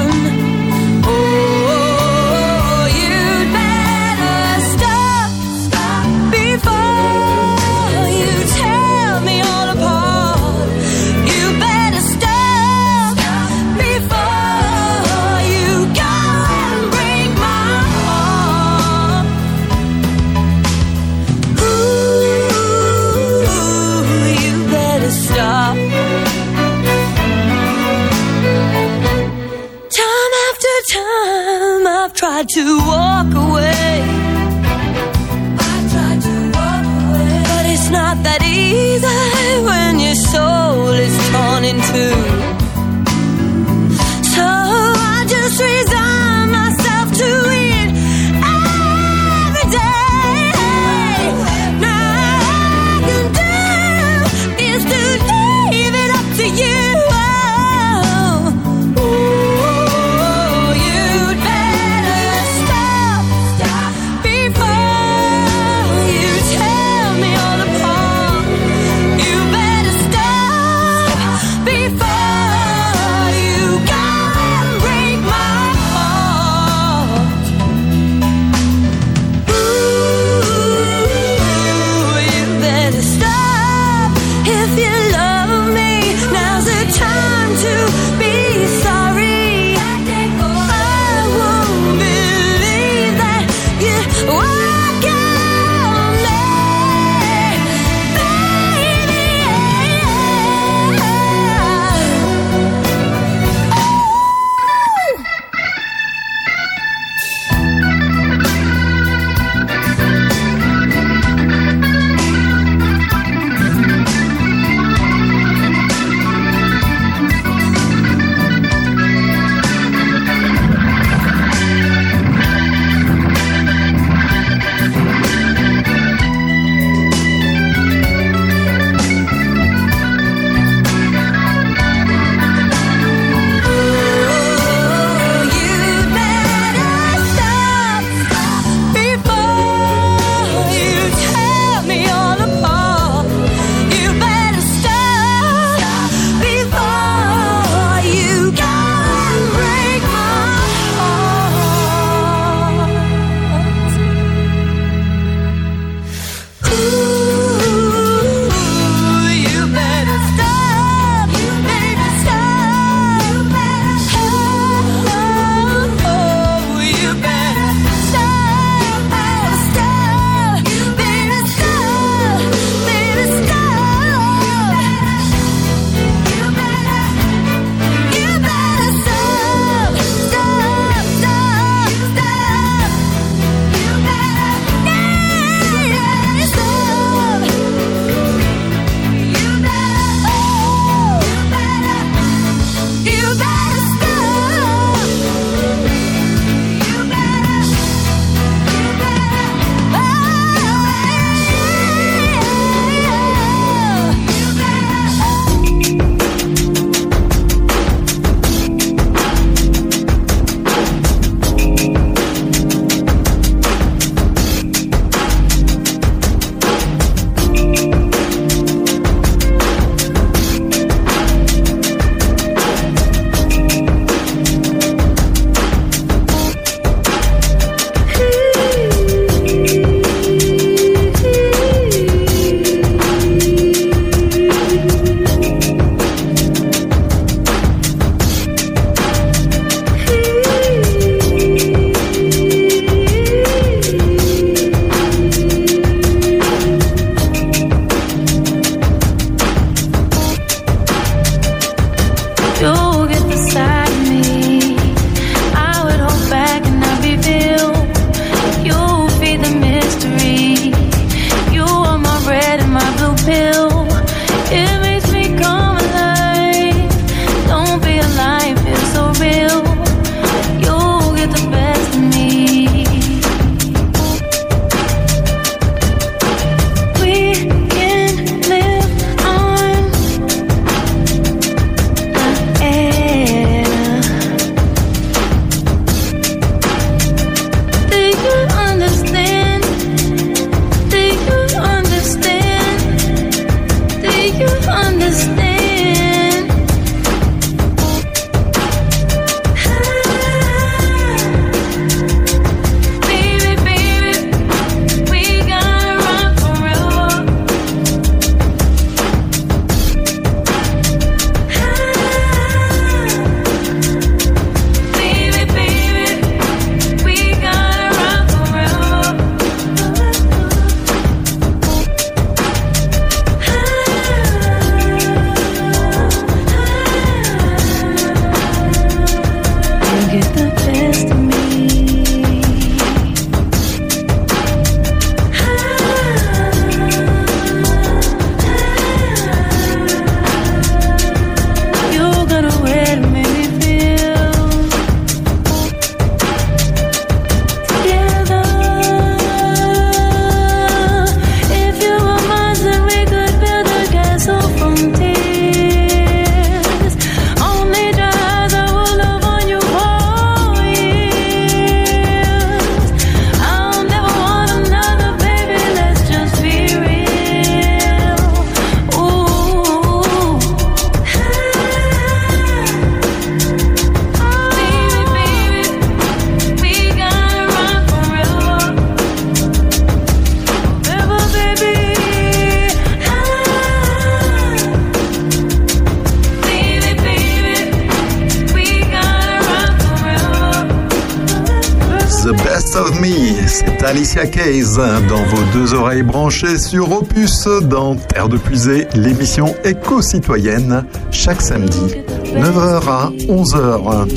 Sur Opus dans Terre de Puisée, l'émission éco-citoyenne chaque samedi, 9h à 11h.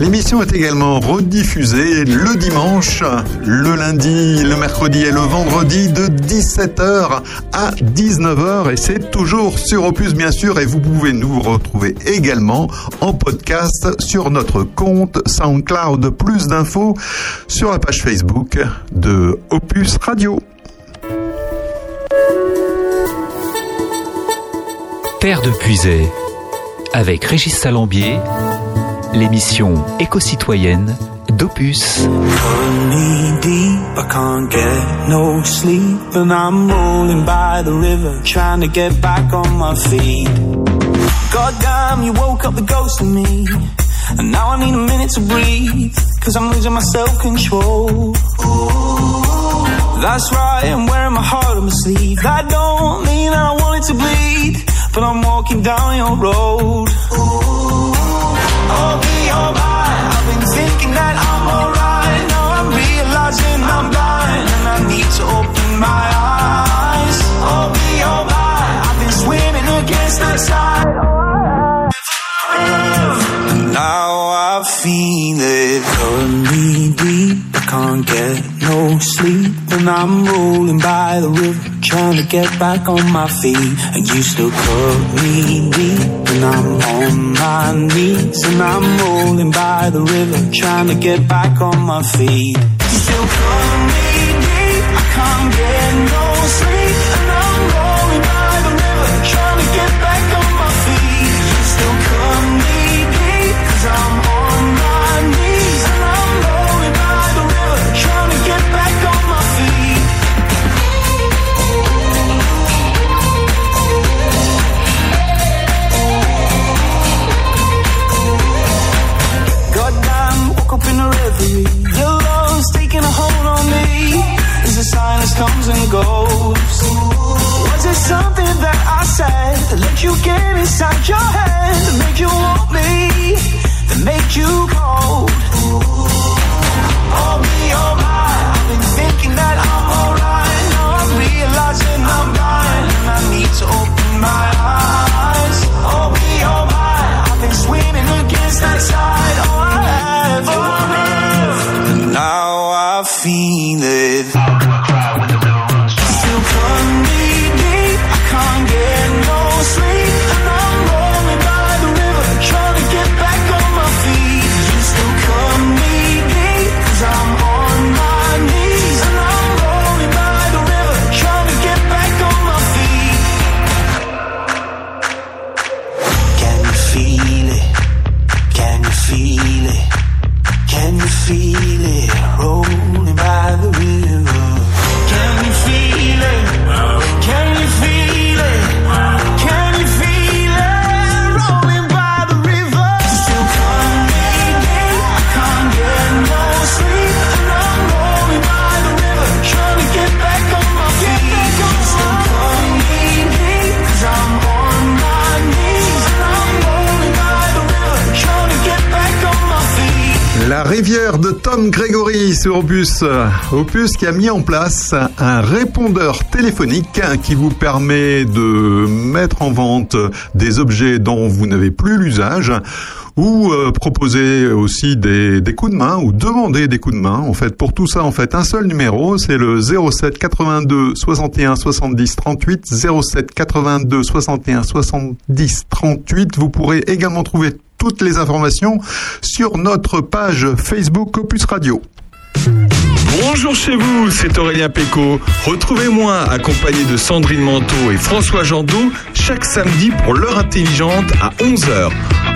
L'émission est également rediffusée le dimanche, le lundi, le mercredi et le vendredi de 17h à 19h et c'est toujours sur Opus bien sûr et vous pouvez nous retrouver également en podcast sur notre compte SoundCloud. Plus d'infos sur la page Facebook de Opus Radio. Terre de Puisée, avec Régis Salambier, l'émission éco-citoyenne d'Opus. I can't get no sleep, and I'm rolling by the river, trying to get back on my feet. Goddamn, you woke up the ghost in me, and now I need a minute to breathe, cause I'm losing my self-control. That's right, I'm wearing my heart on my sleeve. That don't mean I want it to bleed, but I'm walking down your road. I'll oh, be alright. I've been thinking that I'm alright. Now I'm realizing I'm blind and I need to open my eyes. I'll be alright. I've been swimming against the tide. Now I feel it pulling me deep. Can't get no sleep, and I'm rolling by the river, trying to get back on my feet. And you still cut me deep, and I'm on my knees, and I'm rolling by the river, trying to get back on my feet. You still cut me deep, I can't get goes. Was it something that I said that let you get inside your head? That made you want me? That made you rivière de Tom Gregory sur Opus. Opus qui a mis en place un répondeur téléphonique qui vous permet de mettre en vente des objets dont vous n'avez plus l'usage ou euh, proposer aussi des, des coups de main ou demander des coups de main. En fait, pour tout ça, en fait, un seul numéro, c'est le 07 82 61 70 38 07 82 61 70 38. Vous pourrez également trouver toutes les informations sur notre page Facebook Opus Radio. Bonjour chez vous, c'est Aurélien Péco. Retrouvez-moi accompagné de Sandrine Manteau et François Jandot chaque samedi pour l'heure intelligente à 11h.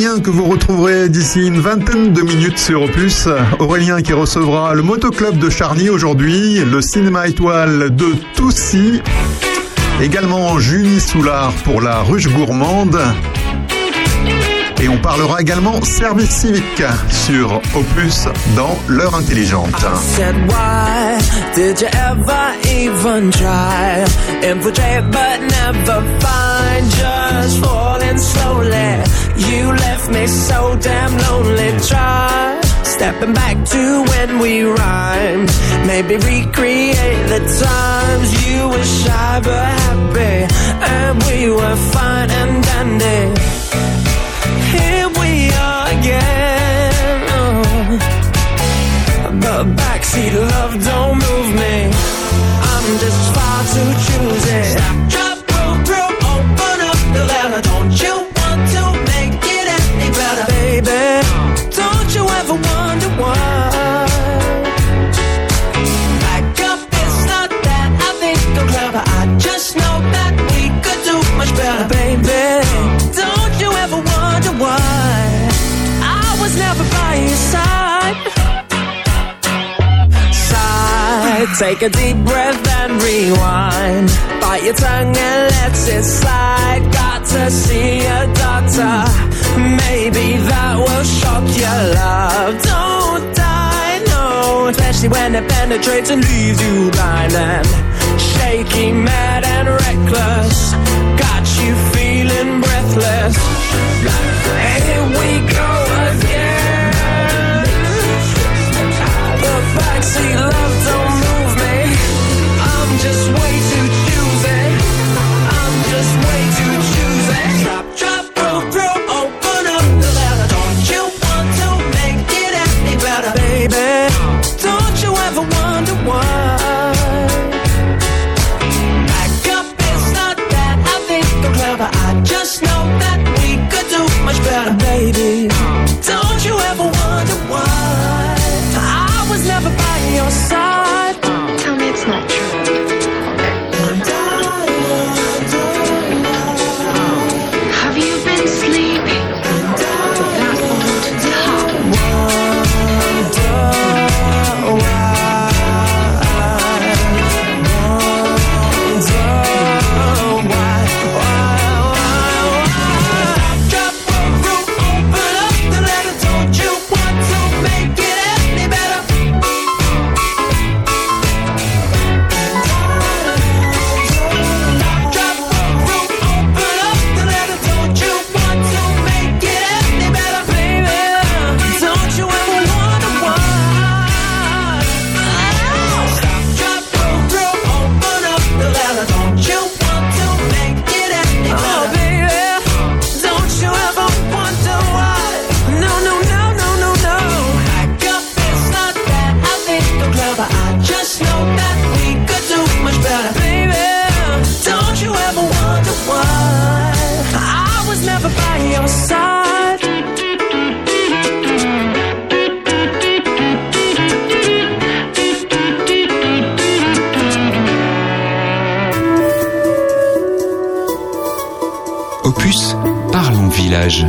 Que vous retrouverez d'ici une vingtaine de minutes sur Opus. Aurélien qui recevra le motoclub de Charny aujourd'hui, le cinéma étoile de Toussy Également Julie Soulard pour la ruche gourmande. Et on parlera également service civique sur Opus dans l'heure intelligente. Just falling slowly you left me so damn lonely try stepping back to when we rhymed maybe recreate the times you were shy but happy and we were fine and dandy here we are again oh. But backseat love don't move me. I'm just far too choosy. Stop, just know that we could do much better, baby. Don't you ever wonder why? I was never by your side side. Take a deep breath and rewind. Bite your tongue and let it slide. Got to see a doctor. Maybe that will shock your love. Don't. Especially when it penetrates and leaves you blind and shaky, mad and reckless. Got you feeling breathless. Here we go again. The backseat love don't move me. I'm just way too Opus, parlons village.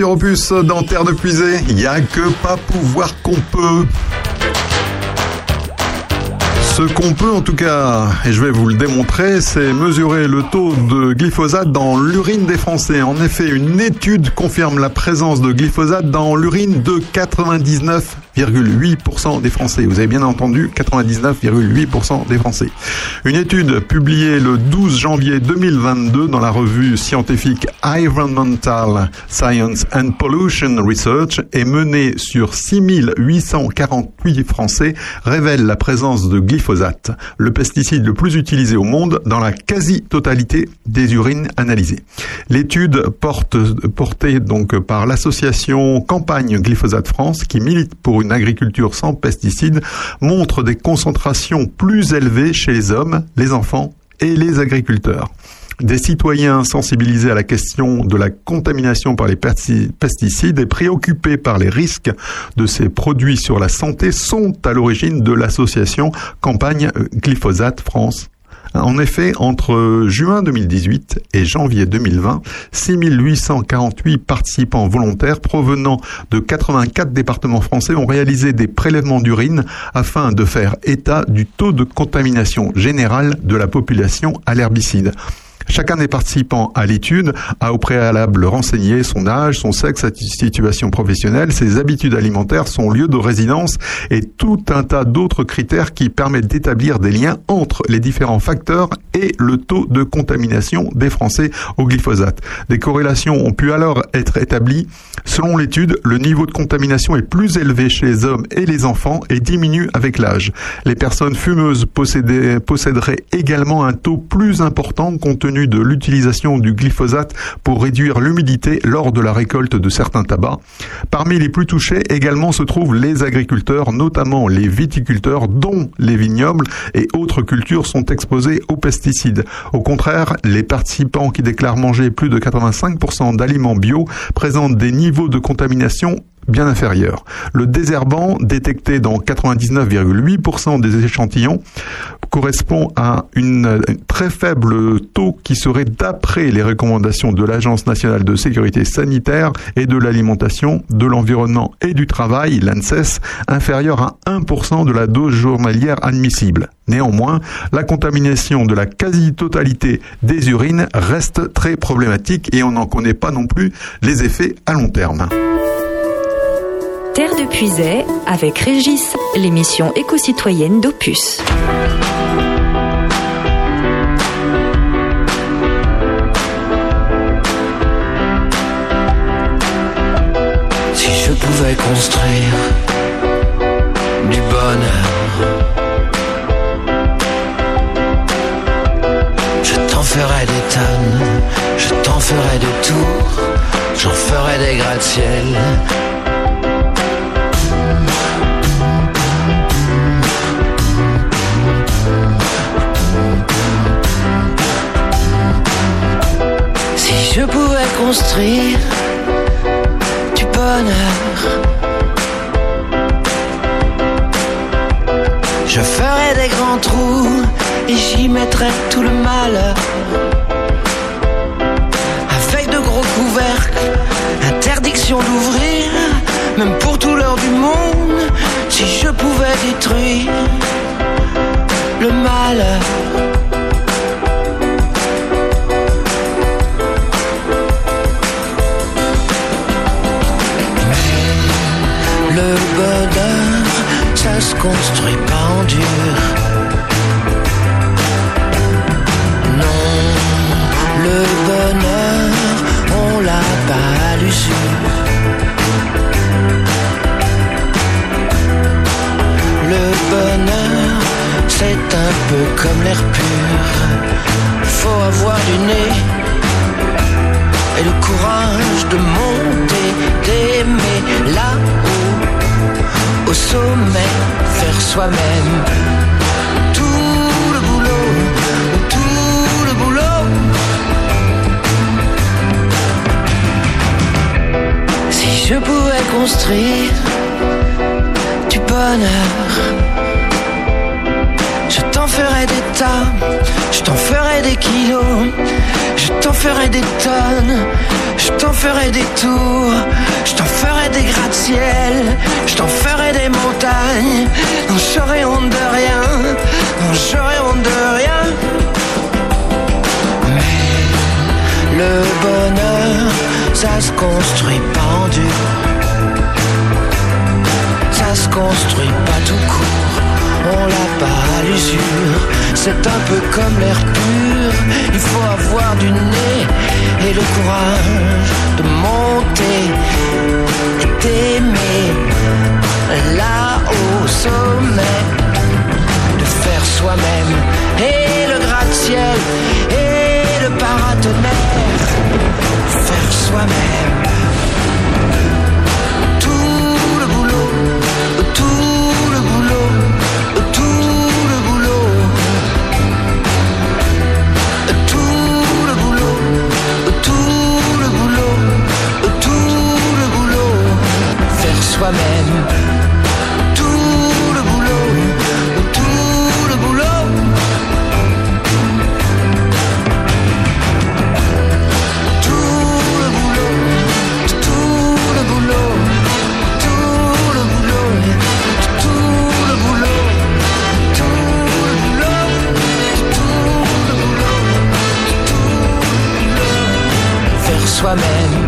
Dans Terre de Puisée. Il n'y a que pas pouvoir qu'on peut. Ce qu'on peut en tout cas, et je vais vous le démontrer, c'est mesurer le taux de glyphosate dans l'urine des Français. En effet, une étude confirme la présence de glyphosate dans l'urine de 99,8% des Français. Vous avez bien entendu, 99,8% des Français. Une étude publiée le 12 janvier 2022 dans la revue scientifique Environmental Science and Pollution Research et menée sur 6848 Français révèle la présence de glyphosate, le pesticide le plus utilisé au monde dans la quasi-totalité des urines analysées. L'étude porte, portée donc par l'association Campagne Glyphosate France qui milite pour une agriculture sans pesticides montre des concentrations plus élevées chez les hommes, les enfants et les agriculteurs. Des citoyens sensibilisés à la question de la contamination par les pesti- pesticides et préoccupés par les risques de ces produits sur la santé sont à l'origine de l'association Campagne Glyphosate France. En effet, entre juin 2018 et janvier 2020, 6848 participants volontaires provenant de 84 départements français ont réalisé des prélèvements d'urine afin de faire état du taux de contamination générale de la population à l'herbicide. Chacun des participants à l'étude a au préalable renseigné son âge, son sexe, sa situation professionnelle, ses habitudes alimentaires, son lieu de résidence et tout un tas d'autres critères qui permettent d'établir des liens entre les différents facteurs et le taux de contamination des Français au glyphosate. Des corrélations ont pu alors être établies. Selon l'étude, le niveau de contamination est plus élevé chez les hommes et les enfants et diminue avec l'âge. Les personnes fumeuses posséderaient également un taux plus important compte tenu de l'utilisation du glyphosate pour réduire l'humidité lors de la récolte de certains tabacs. Parmi les plus touchés également se trouvent les agriculteurs, notamment les viticulteurs dont les vignobles et autres cultures sont exposés aux pesticides. Au contraire, les participants qui déclarent manger plus de 85% d'aliments bio présentent des niveaux de contamination bien inférieurs. Le désherbant, détecté dans 99,8% des échantillons, correspond à une, un très faible taux qui serait, d'après les recommandations de l'Agence nationale de sécurité sanitaire et de l'alimentation, de l'environnement et du travail, l'ANSES, inférieur à 1% de la dose journalière admissible. Néanmoins, la contamination de la quasi-totalité des urines reste très problématique et on n'en connaît pas non plus les effets à long terme. Terre de Puisay avec Régis, l'émission éco-citoyenne d'Opus. construire du bonheur. Je t'en ferai des tonnes, je t'en ferai des tours, j'en ferai des gratte-ciel. Si je pouvais construire et j'y mettrais tout le malheur. Avec de gros couvercles, interdiction d'ouvrir, même pour tout l'heure du monde, si je pouvais détruire le malheur. Le bonheur, ça se construit pas en dur. Le bonheur, c'est un peu comme l'air pur. Faut avoir du nez et le courage de monter, d'aimer là-haut, au sommet, faire soi-même. Je pouvais construire du bonheur, je t'en ferais des tas, je t'en ferais des kilos, je t'en ferais des tonnes, je t'en ferais des tours, je t'en ferais des gratte-ciel, je t'en ferais des montagnes, non j'aurais honte de rien, non j'aurais honte de rien. Le bonheur, ça se construit pas en dur, ça se construit pas tout court. On l'a pas à l'usure. C'est un peu comme l'air pur, il faut avoir du nez et le courage de monter et d'aimer là au sommet, de faire soi-même. Et le gratte-ciel et paratonnerre, faire soi-même. Tout le boulot, tout le boulot tout le boulot, tout le boulot, tout le boulot, tout le boulot, faire soi-même. Soi-même.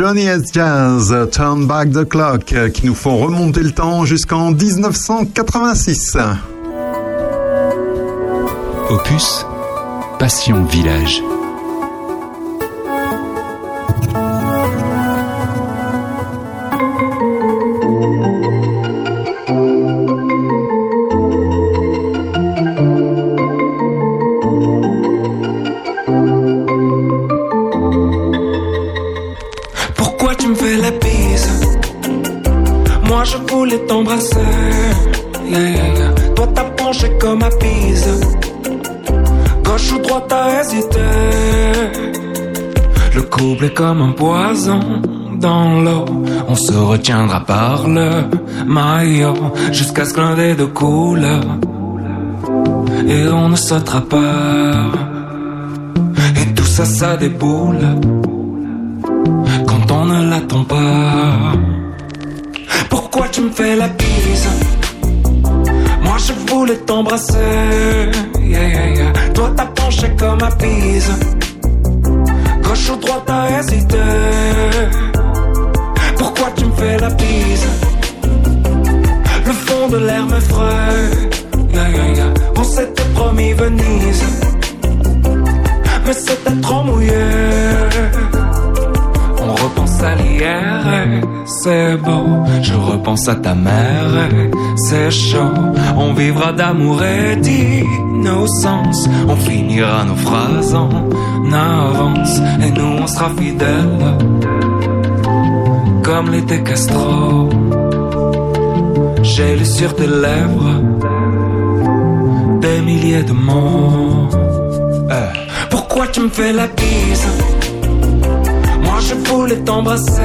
Johnny S. Jazz, Turn Back the Clock, qui nous font remonter le temps jusqu'en 1986. Opus, Passion Village. Comme un poison dans l'eau. On se retiendra par le maillot jusqu'à ce que l'un des deux coule. Et on ne sautera pas. Et tout ça, ça déboule quand on ne l'attend pas. Pourquoi tu me fais la bise? Moi je voulais t'embrasser. Toi t'as penché comme à Pise. Ou droite t'as hésité. Pourquoi tu me fais la bise? Le fond de l'air m'effraie. On s'était promis Venise. Mais c'était trop mouillé. C'est beau. Je repense à ta mère, c'est chaud. On vivra d'amour et d'innocence. On finira nos phrases en avance. Et nous, on sera fidèles. Comme l'était Castro. J'ai lu sur tes lèvres des milliers de mots. Euh, Pourquoi tu me fais la bise? Moi je voulais t'embrasser.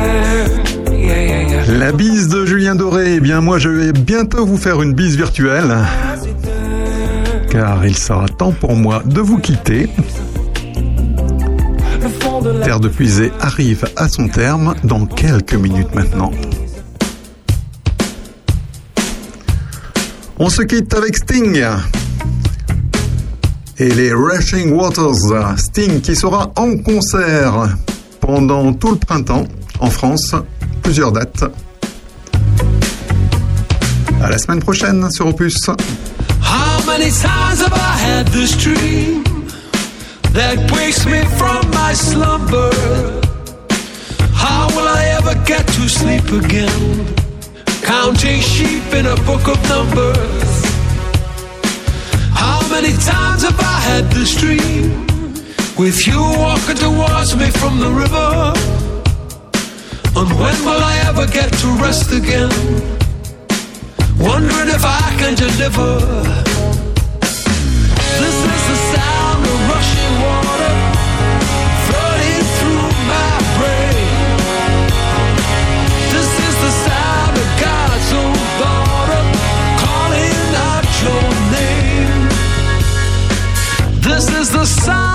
Yeah, yeah, yeah. La bise de Julien Doré, eh bien moi je vais bientôt vous faire une bise virtuelle. Car il sera temps pour moi de vous quitter. Terre de Puisée arrive à son terme dans quelques minutes maintenant. On se quitte avec Sting et les Rushing Waters. Sting qui sera en concert pendant tout le printemps en France, plusieurs dates. À la semaine prochaine sur Opus. How many times have I had this dream that wakes me from my slumber? How will I ever get to sleep again? Counting sheep in a book of numbers. How many times have I had this dream with you walking towards me from the river? And when will I ever get to rest again? Wondering if I can deliver. This is the sound of rushing water flooding through my brain. This is the sound of God's own daughter calling out your name. This is the sound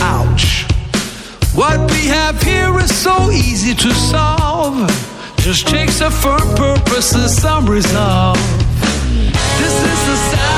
Ouch. What we have here is so easy to solve. Just takes a firm purpose and some resolve. This is the sound.